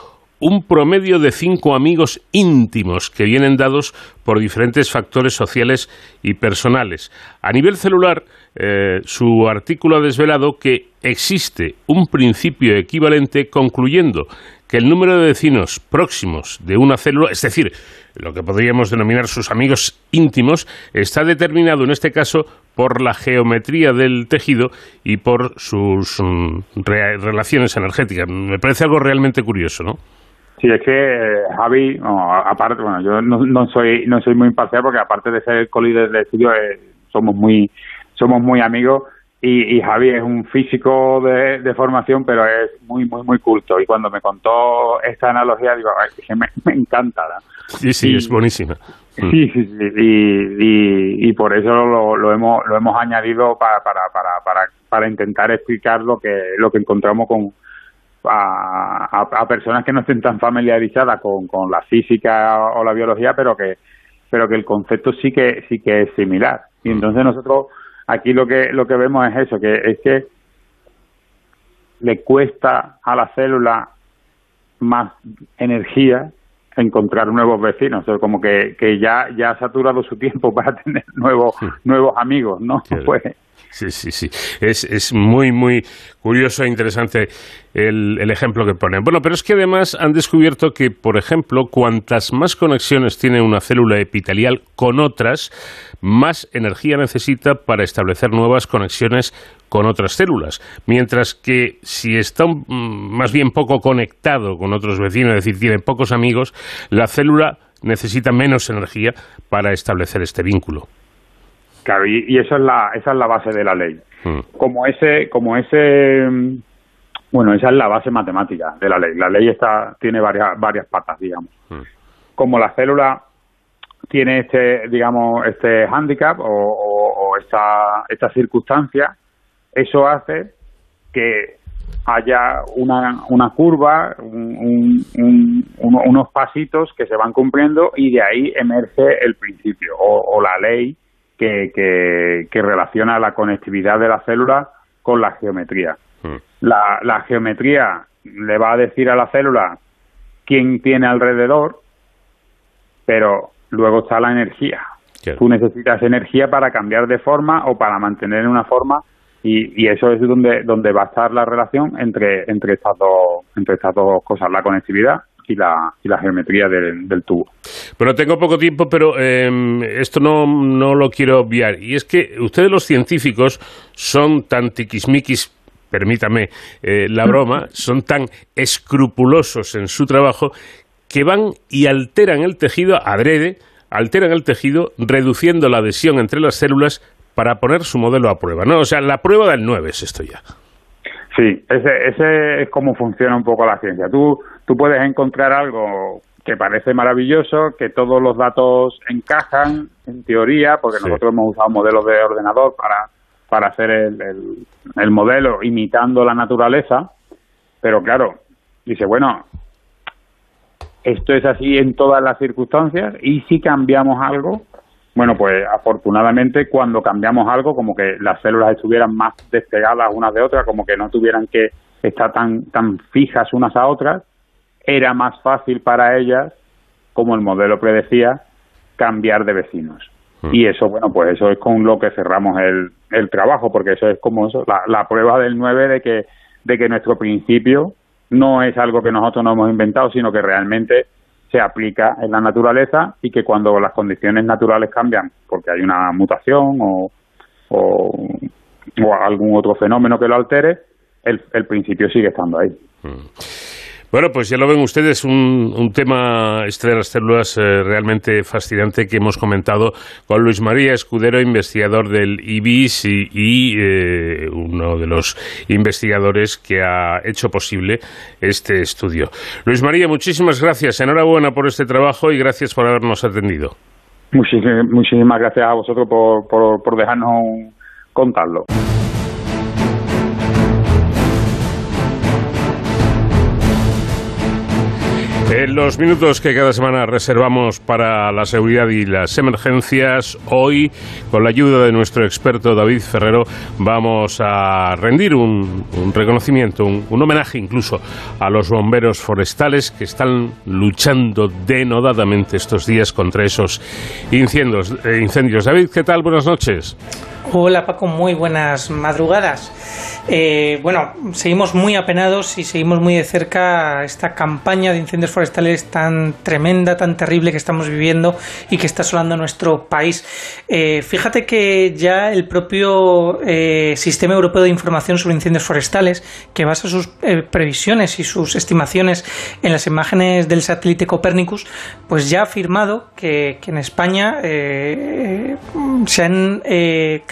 un promedio de cinco amigos íntimos que vienen dados por diferentes factores sociales y personales. A nivel celular, eh, su artículo ha desvelado que existe un principio equivalente concluyendo que el número de vecinos próximos de una célula, es decir, lo que podríamos denominar sus amigos íntimos, está determinado en este caso por la geometría del tejido y por sus mm, re- relaciones energéticas. Me parece algo realmente curioso, ¿no? Sí, es que eh, Javi, no, aparte, bueno, yo no, no soy no soy muy imparcial porque aparte de ser colíder de estudio, eh, somos muy somos muy amigos y, y Javi es un físico de, de formación, pero es muy muy muy culto y cuando me contó esta analogía digo, "Ay, que me, me encanta. ¿no? Sí, sí, es buenísima. Sí, sí, sí. Y, y, por eso lo, lo, hemos, lo hemos añadido para, para, para, para, para intentar explicar lo que, lo que encontramos con, a, a, personas que no estén tan familiarizadas con, con la física o la biología, pero que, pero que el concepto sí que, sí que es similar. Y entonces nosotros aquí lo que, lo que vemos es eso, que es que le cuesta a la célula más energía encontrar nuevos vecinos, o como que, que ya, ya ha saturado su tiempo para tener nuevos, nuevos amigos, ¿no? Pues, Sí, sí, sí. Es, es muy, muy curioso e interesante el, el, ejemplo que ponen. Bueno, pero es que además han descubierto que, por ejemplo, cuantas más conexiones tiene una célula epitelial con otras, más energía necesita para establecer nuevas conexiones con otras células. Mientras que si está más bien poco conectado con otros vecinos, es decir, tiene pocos amigos, la célula necesita menos energía para establecer este vínculo. Claro, y, y eso es la, esa es la base de la ley. Como ese, como ese, bueno, esa es la base matemática de la ley. La ley está, tiene varias, varias patas, digamos. Como la célula tiene este, digamos, este handicap o, o, o esta, esta circunstancia, eso hace que haya una, una curva, un, un, unos pasitos que se van cumpliendo y de ahí emerge el principio o, o la ley que, que, relaciona la conectividad de la célula con la geometría. Hmm. La, la geometría le va a decir a la célula quién tiene alrededor, pero luego está la energía. Tú necesitas energía para cambiar de forma o para mantener una forma y, y, eso es donde, donde va a estar la relación entre, entre, estas dos, entre estas dos cosas, la conectividad y la, y la geometría del, del tubo. Bueno, tengo poco tiempo, pero eh, esto no, no lo quiero obviar. Y es que ustedes los científicos son tan tiquismiquis permítame eh, la broma, son tan escrupulosos en su trabajo que van y alteran el tejido adrede, alteran el tejido reduciendo la adhesión entre las células para poner su modelo a prueba, ¿no? O sea, la prueba del 9 es esto ya. Sí, ese, ese es como funciona un poco la ciencia. Tú, tú puedes encontrar algo que parece maravilloso, que todos los datos encajan en teoría, porque nosotros hemos usado modelos de ordenador para, para hacer el, el, el modelo imitando la naturaleza, pero claro, dice, bueno, esto es así en todas las circunstancias y si cambiamos algo, bueno, pues afortunadamente cuando cambiamos algo, como que las células estuvieran más despegadas unas de otras, como que no tuvieran que estar tan, tan fijas unas a otras, era más fácil para ellas, como el modelo predecía, cambiar de vecinos. Y eso, bueno, pues eso es con lo que cerramos el, el trabajo, porque eso es como eso, la, la prueba del 9 de que, de que nuestro principio no es algo que nosotros no hemos inventado, sino que realmente se aplica en la naturaleza y que cuando las condiciones naturales cambian, porque hay una mutación o, o, o algún otro fenómeno que lo altere, el, el principio sigue estando ahí. Bueno, pues ya lo ven ustedes, un, un tema este de las células eh, realmente fascinante que hemos comentado con Luis María Escudero, investigador del IBIS y, eh, uno de los investigadores que ha hecho posible este estudio. Luis María, muchísimas gracias, enhorabuena por este trabajo y gracias por habernos atendido. Muchísimas, muchísimas gracias a vosotros por, por, por dejarnos contarlo. En los minutos que cada semana reservamos para la seguridad y las emergencias, hoy, con la ayuda de nuestro experto David Ferrero, vamos a rendir un, un reconocimiento, un, homenaje incluso a los bomberos forestales que están luchando denodadamente estos días contra esos incendios. Eh, incendios. David, ¿qué tal? Buenas noches. Hola Paco, muy buenas madrugadas. Eh, bueno, seguimos muy apenados y seguimos muy de cerca esta campaña de incendios forestales tan tremenda, tan terrible que estamos viviendo y que está asolando nuestro país. Eh, fíjate que ya el propio eh, Sistema Europeo de Información sobre Incendios Forestales, que basa sus previsiones y sus estimaciones en las imágenes del satélite Copernicus, pues ya ha afirmado que, que en España se han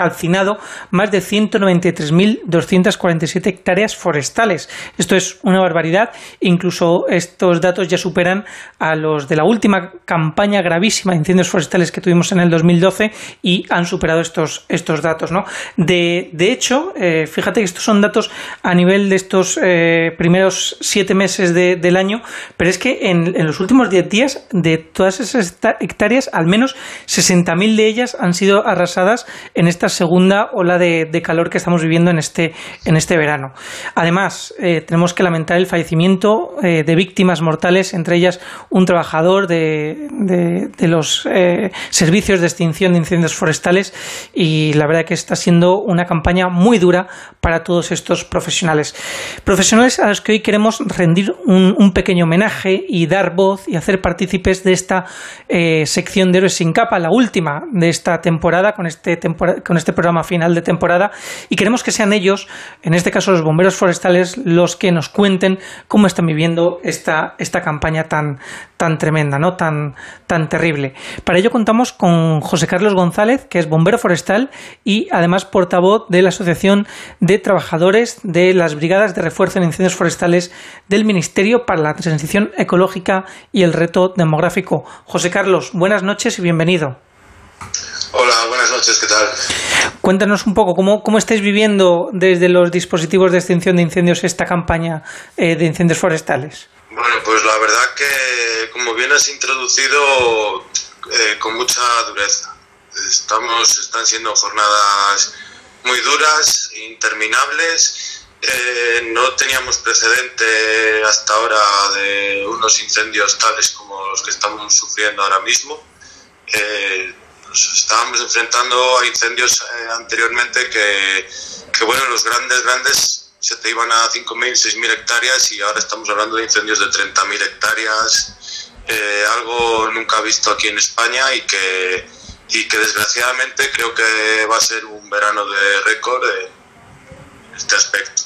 calcinado más de 193.247 hectáreas forestales. Esto es una barbaridad. Incluso estos datos ya superan a los de la última campaña gravísima de incendios forestales que tuvimos en el 2012 y han superado estos, estos datos. ¿no? De, de hecho, eh, fíjate que estos son datos a nivel de estos eh, primeros siete meses del año, pero es que en, en los últimos diez días, de todas esas hectáreas, al menos 60.000 de ellas han sido arrasadas en esta segunda ola de, calor que estamos viviendo en este, en este verano. Además, eh, tenemos que lamentar el fallecimiento eh, de víctimas mortales, entre ellas un trabajador de, de, los eh, servicios de extinción de incendios forestales y la verdad que está siendo una campaña muy dura para todos estos profesionales. Profesionales a los que hoy queremos rendir un, pequeño homenaje y dar voz y hacer partícipes de esta sección de Héroes sin capa, la última de esta temporada, con este, con este programa final de temporada, y queremos que sean ellos, en este caso los bomberos forestales, los que nos cuenten cómo están viviendo esta, esta campaña tan, tan tremenda, ¿no? tan, tan terrible. Para ello contamos con José Carlos González, que es bombero forestal y además portavoz de la Asociación de Trabajadores de las Brigadas de Refuerzo en Incendios Forestales del Ministerio para la Transición Ecológica y el Reto Demográfico. José Carlos, buenas noches y bienvenido. Hola, buenas noches, ¿qué tal? Cuéntanos un poco cómo, cómo estáis viviendo desde los dispositivos de extinción de incendios esta campaña eh, de incendios forestales. Bueno, pues la verdad que, como bien has introducido, eh, con mucha dureza. Estamos, están siendo jornadas muy duras, interminables. Eh, no teníamos precedente hasta ahora de unos incendios tales como los que estamos sufriendo ahora mismo. Eh, estábamos enfrentando a incendios eh, anteriormente que, que, bueno, los grandes, grandes se te iban a 5.000, 6.000 hectáreas y ahora estamos hablando de incendios de 30.000 hectáreas, eh, algo nunca visto aquí en España y que, y que desgraciadamente creo que va a ser un verano de récord en este aspecto.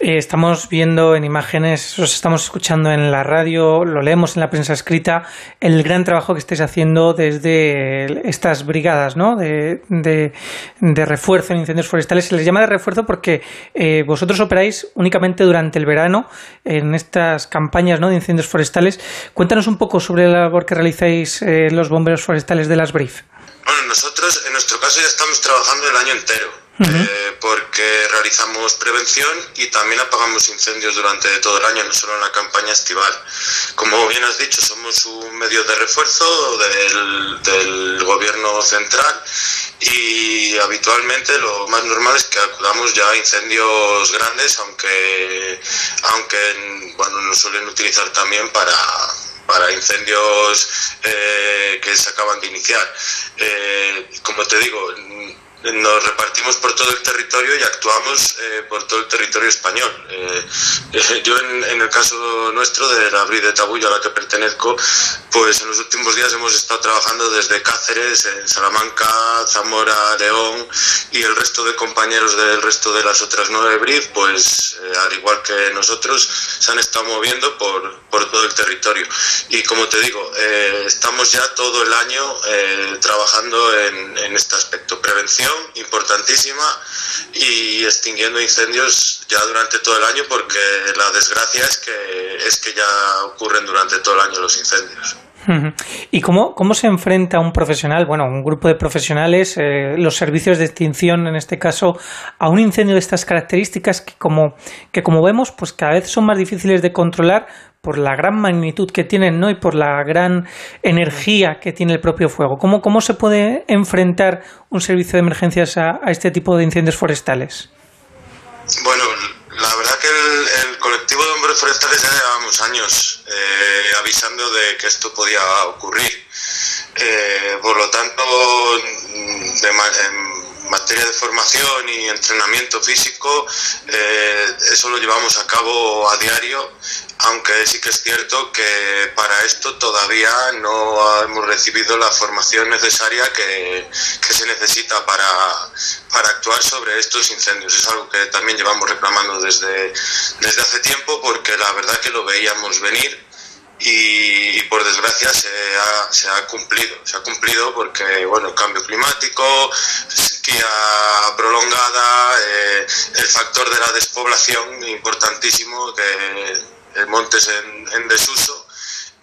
Eh, estamos viendo en imágenes, os estamos escuchando en la radio, lo leemos en la prensa escrita, el gran trabajo que estáis haciendo desde estas brigadas ¿no? de, refuerzo en incendios forestales. Se les llama de refuerzo porque eh, vosotros operáis únicamente durante el verano en estas campañas de incendios forestales. Cuéntanos un poco sobre la labor que realizáis eh, los bomberos forestales de las BRIF. Bueno, nosotros en nuestro caso ya estamos trabajando el año entero eh, porque realizamos prevención y también apagamos incendios durante todo el año, no solo en la campaña estival. Como bien has dicho, somos un medio de refuerzo del, gobierno central y habitualmente lo más normal es que acudamos ya a incendios grandes, aunque, aunque bueno, nos suelen utilizar también para, para incendios eh, que se acaban de iniciar. Eh, como te digo, nos repartimos por todo el territorio y actuamos eh, por todo el territorio español. Eh, eh, yo en, el caso nuestro de la Bri de Tabullo a la que pertenezco, pues en los últimos días hemos estado trabajando desde Cáceres, en Salamanca, Zamora, León y el resto de compañeros del resto de las otras nueve BRIF, pues al igual que nosotros, se han estado moviendo por, por todo el territorio. Y como te digo, estamos ya todo el año trabajando en, en este aspecto, prevención importantísima y extinguiendo incendios ya durante todo el año porque la desgracia es que, es que ya ocurren durante todo el año los incendios. ¿Y cómo, cómo se enfrenta un profesional, bueno, un grupo de profesionales, eh, los servicios de extinción en este caso, a un incendio de estas características que como, que como vemos, pues cada vez son más difíciles de controlar por la gran magnitud que tienen ¿no? y por la gran energía que tiene el propio fuego. ¿Cómo, cómo se puede enfrentar un servicio de emergencias a, este tipo de incendios forestales? Bueno, la verdad que el, colectivo de hombres forestales ya llevamos años eh, avisando de que esto podía ocurrir. Eh, por lo tanto, en materia de formación y entrenamiento físico, eh, eso lo llevamos a cabo a diario aunque sí que es cierto que para esto todavía no hemos recibido la formación necesaria que, se necesita para, para, actuar sobre estos incendios. Es algo que también llevamos reclamando desde, desde hace tiempo porque la verdad que lo veíamos venir y, por desgracia se ha, se ha, cumplido. Se ha cumplido porque, bueno, el cambio climático, sequía prolongada, eh, el factor de la despoblación importantísimo, que montes en, en desuso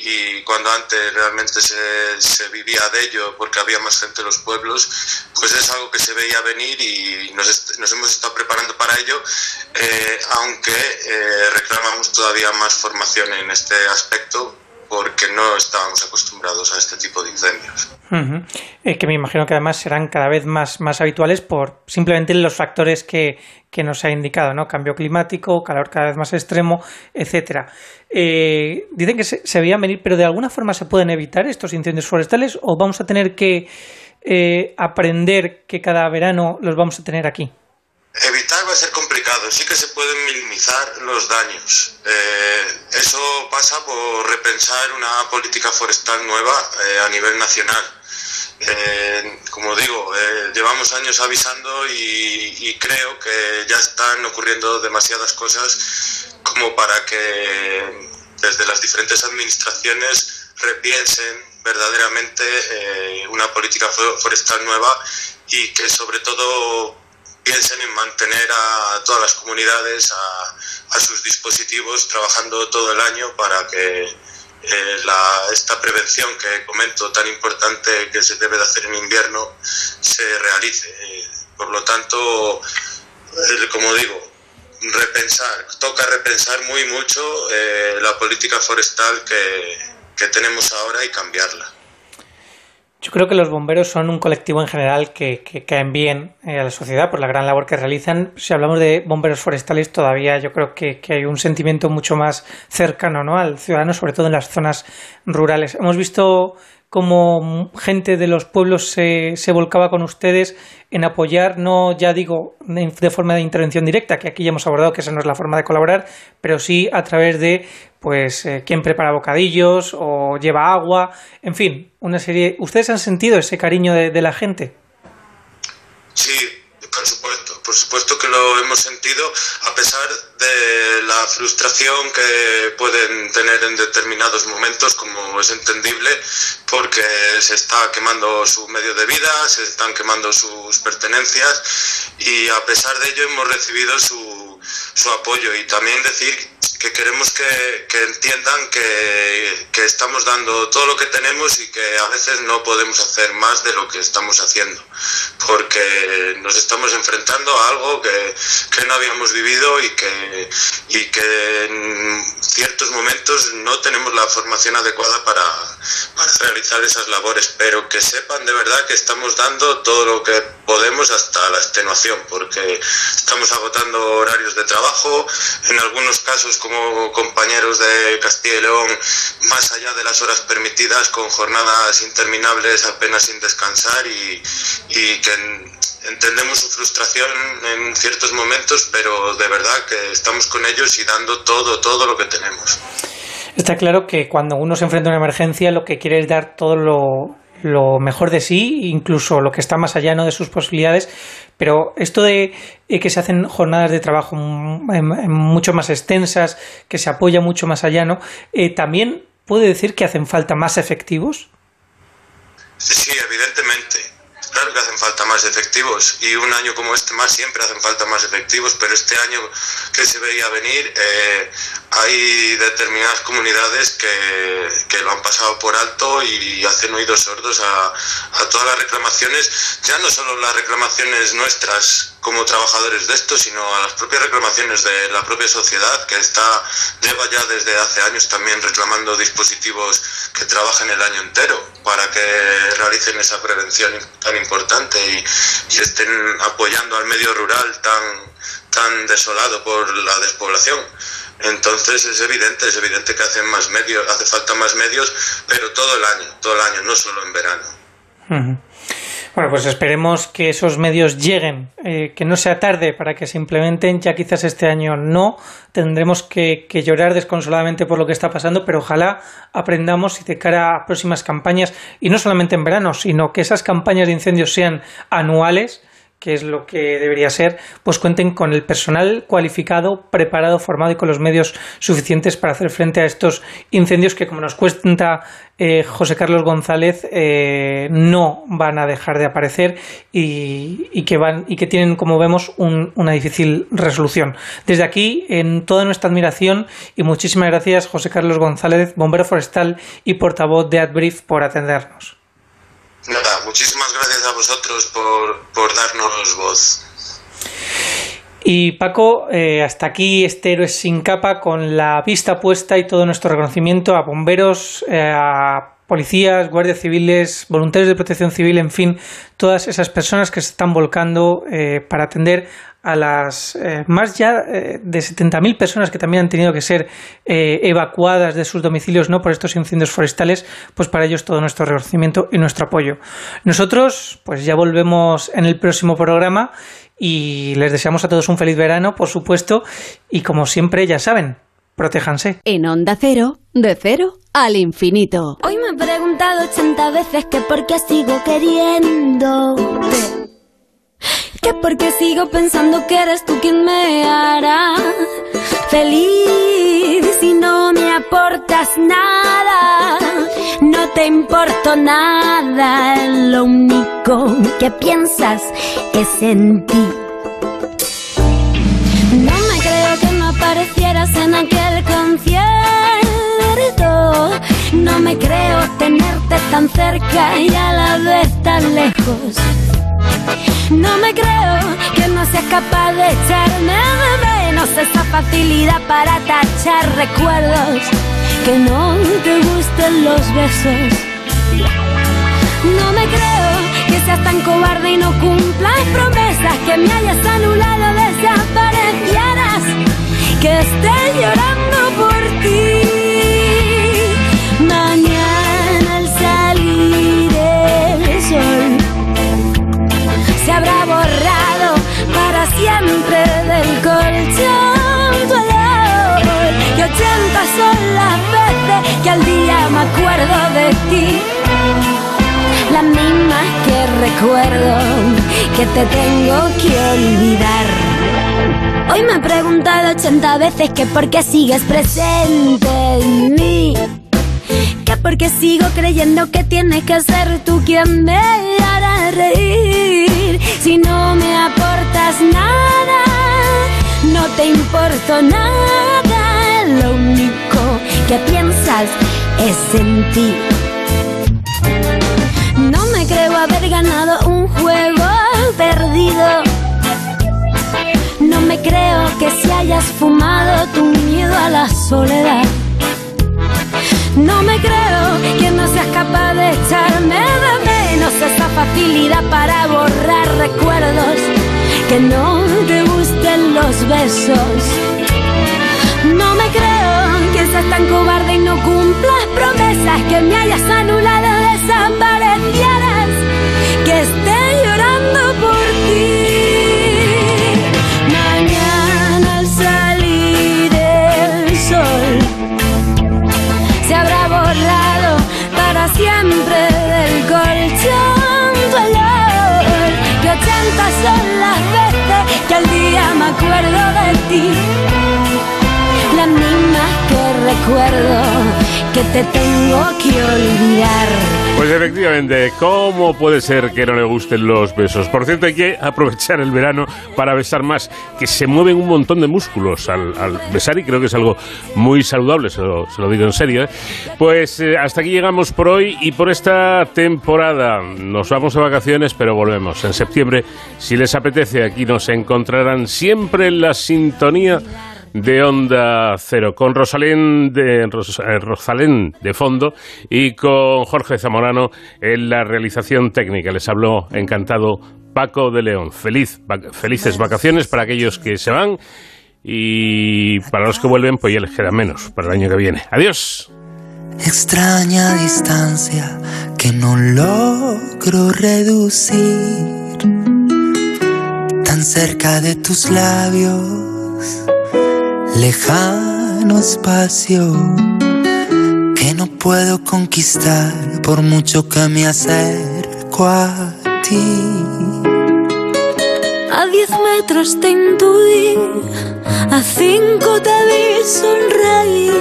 y cuando antes realmente se, se, vivía de ello porque había más gente en los pueblos, pues es algo que se veía venir y nos, nos hemos estado preparando para ello, eh, aunque eh, reclamamos todavía más formación en este aspecto porque no estábamos acostumbrados a este tipo de incendios. Eh, que me imagino que además serán cada vez más, más habituales por simplemente los factores que, que nos ha indicado, ¿no? Cambio climático, calor cada vez más extremo, etcétera. Eh, dicen que se, se, veían venir, pero de alguna forma se pueden evitar estos incendios forestales o vamos a tener que eh, aprender que cada verano los vamos a tener aquí. Evitar va a ser complicado, sí que se pueden minimizar los daños. Eh, eso pasa por repensar una política forestal nueva eh, a nivel nacional. Eh, como digo, eh, llevamos años avisando y, creo que ya están ocurriendo demasiadas cosas como para que desde las diferentes administraciones repiensen verdaderamente eh, una política forestal nueva y que sobre todo piensen en mantener a todas las comunidades a sus dispositivos trabajando todo el año para que eh, la, esta prevención que comento tan importante que se debe de hacer en invierno se realice. Eh, por lo tanto, eh, como digo, repensar, toca repensar muy mucho la política forestal que, que tenemos ahora y cambiarla. Yo creo que los bomberos son un colectivo en general que, que caen bien eh, a la sociedad por la gran labor que realizan. Si hablamos de bomberos forestales, todavía yo creo que, que, hay un sentimiento mucho más cercano ¿no? al ciudadano, sobre todo en las zonas rurales. Hemos visto cómo gente de los pueblos se, se volcaba con ustedes en apoyar, no ya digo de forma de intervención directa, que aquí ya hemos abordado que esa no es la forma de colaborar, pero sí a través de pues eh, quién prepara bocadillos o lleva agua, en fin, una serie. ¿Ustedes han sentido ese cariño de, de la gente? Sí, por supuesto, por supuesto que lo hemos sentido, a pesar de la frustración que pueden tener en determinados momentos, como es entendible, porque se está quemando su medio de vida, se están quemando sus pertenencias y a pesar de ello hemos recibido su, su apoyo. Y también decir que queremos que, que entiendan que, que, estamos dando todo lo que tenemos y que a veces no podemos hacer más de lo que estamos haciendo, porque nos estamos enfrentando a algo que, que no habíamos vivido y que, y que en ciertos momentos no tenemos la formación adecuada para, para realizar esas labores, pero que sepan de verdad que estamos dando todo lo que podemos hasta la extenuación, porque estamos agotando horarios de trabajo, en algunos casos compañeros de Castilla y León, más allá de las horas permitidas, con jornadas interminables apenas sin descansar y, y que entendemos su frustración en ciertos momentos, pero de verdad que estamos con ellos y dando todo, todo lo que tenemos. Está claro que cuando uno se enfrenta a una emergencia lo que quiere es dar todo lo, lo mejor de sí, incluso lo que está más allá ¿no? de sus posibilidades, pero esto de eh, que se hacen jornadas de trabajo mucho más extensas, que se apoya mucho más allá, ¿no? Eh, ¿también puede decir que hacen falta más efectivos? Sí, evidentemente. Claro que hacen falta más efectivos y un año como este más siempre hacen falta más efectivos, pero este año que se veía venir eh, hay determinadas comunidades que, que, lo han pasado por alto y hacen oídos sordos a, a, todas las reclamaciones, ya no solo las reclamaciones nuestras como trabajadores de esto, sino a las propias reclamaciones de la propia sociedad que está lleva ya desde hace años también reclamando dispositivos que trabajen el año entero para que realicen esa prevención tan importante y, y estén apoyando al medio rural tan tan desolado por la despoblación. Entonces es evidente, es evidente que hacen más medios, hace falta más medios, pero todo el año, todo el año, no solo en verano. Bueno, pues esperemos que esos medios lleguen, eh, que no sea tarde para que se implementen. Ya quizás este año no, tendremos que, que, llorar desconsoladamente por lo que está pasando, pero ojalá aprendamos y de cara a próximas campañas, y no solamente en verano, sino que esas campañas de incendios sean anuales que es lo que debería ser, pues cuenten con el personal cualificado, preparado, formado y con los medios suficientes para hacer frente a estos incendios que, como nos cuenta eh, José Carlos González, eh, no van a dejar de aparecer y, que van y que tienen, como vemos, una difícil resolución. Desde aquí, en toda nuestra admiración y muchísimas gracias, José Carlos González, bombero forestal y portavoz de AdBrief, por atendernos. Nada, muchísimas gracias a vosotros por, por darnos voz. Y Paco, eh, hasta aquí este Héroes sin capa con la vista puesta y todo nuestro reconocimiento a bomberos, eh, a policías, guardias civiles, voluntarios de protección civil, en fin, todas esas personas que se están volcando eh, para atender a las eh, más ya eh, de 70.000 personas que también han tenido que ser evacuadas de sus domicilios no por estos incendios forestales, pues para ellos todo nuestro reconocimiento y nuestro apoyo. Nosotros, pues ya volvemos en el próximo programa y les deseamos a todos un feliz verano, por supuesto, y como siempre ya saben, protéjanse. En Onda Cero, de cero al infinito. Hoy me he preguntado 80 veces que por qué sigo queriéndote que porque sigo pensando que eres tú quien me hará feliz si no me aportas nada, no te importo nada, lo único que piensas es en ti. No en aquel concierto, no me creo tenerte tan cerca y a la vez tan lejos. No me creo que no seas capaz de echarme de menos esa facilidad para tachar recuerdos. Que no te gusten los besos. No me creo que seas tan cobarde y no cumplas promesas. Que me hayas anulado. Que esté llorando por ti. habrá borrado para siempre del colchón tu olor. Y ochenta son las veces que al día me acuerdo de ti. Las mismas que recuerdo que te tengo que olvidar. Hoy me he preguntado ochenta veces que por qué sigues presente en mí. Que porque sigo creyendo que tienes que ser tú quien me hará reír si no me aportas nada, no te importo nada, lo único que piensas es en ti. No me creo haber ganado un juego perdido. No me creo que si hayas fumado tu miedo a la soledad. No me creo que no seas capaz de echarme de menos esa facilidad para borrar recuerdos, que no te gusten los besos. No me creo que seas tan cobarde y no cumplas promesas, que me hayas anulado, desaparecieras, que esté llorando por ti. Siempre del colchón dolor que ochenta son las veces que al día me acuerdo de ti. Las mismas que recuerdo que te tengo que olvidar pues efectivamente, ¿cómo puede ser que no le gusten los besos? Por cierto, hay que aprovechar el verano para besar más, que se mueven un montón de músculos al, besar y creo que es algo muy saludable, se lo, digo en serio. ¿eh? Pues eh, hasta aquí llegamos por hoy y por esta temporada. Nos vamos de vacaciones, pero volvemos en septiembre. Si les apetece, aquí nos encontrarán siempre en la sintonía de Onda Cero, con Rosalén de, eh, Rosalén de fondo y con Jorge Zamorano en la realización técnica. Les habló encantado Paco de León. Feliz, felices vacaciones para aquellos que se van y para los que vuelven, pues ya les queda menos para el año que viene. Adiós. Extraña distancia que no logro reducir, tan cerca de tus labios lejano espacio que no puedo conquistar por mucho que me acerco a ti. A diez metros te intuí, a cinco te vi sonreír.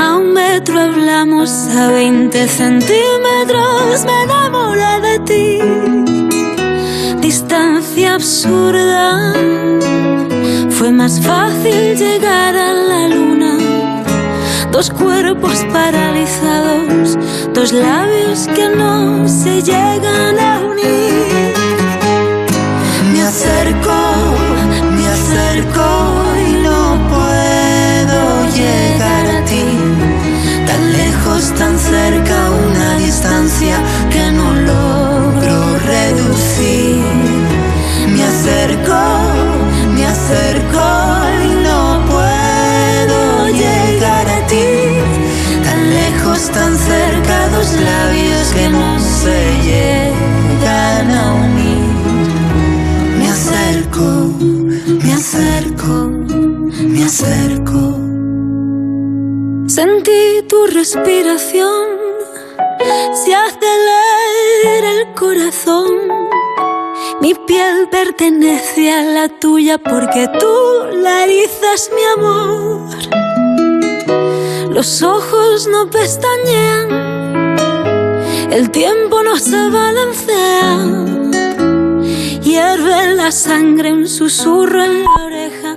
A un metro hablamos, a veinte centímetros me enamoré de ti. Distancia absurda, fue más fácil llegar a la luna. Dos cuerpos paralizados, dos labios que no se llegan a unir. Me acerco, me acerco y no puedo llegar a ti. Tan lejos, tan cerca, una distancia que no logro reducir. Me acerco, acerco y no puedo llegar a ti. Tan lejos, tan cerca, dos labios que no se llegan a unir. Me acerco, me acerco, me acerco. Sentí tu respiración, se acelera el corazón. Mi piel pertenece a la tuya porque tú la erizas mi amor. Los ojos no pestañean, el tiempo no se balancea. Hierve la sangre, un susurro en la oreja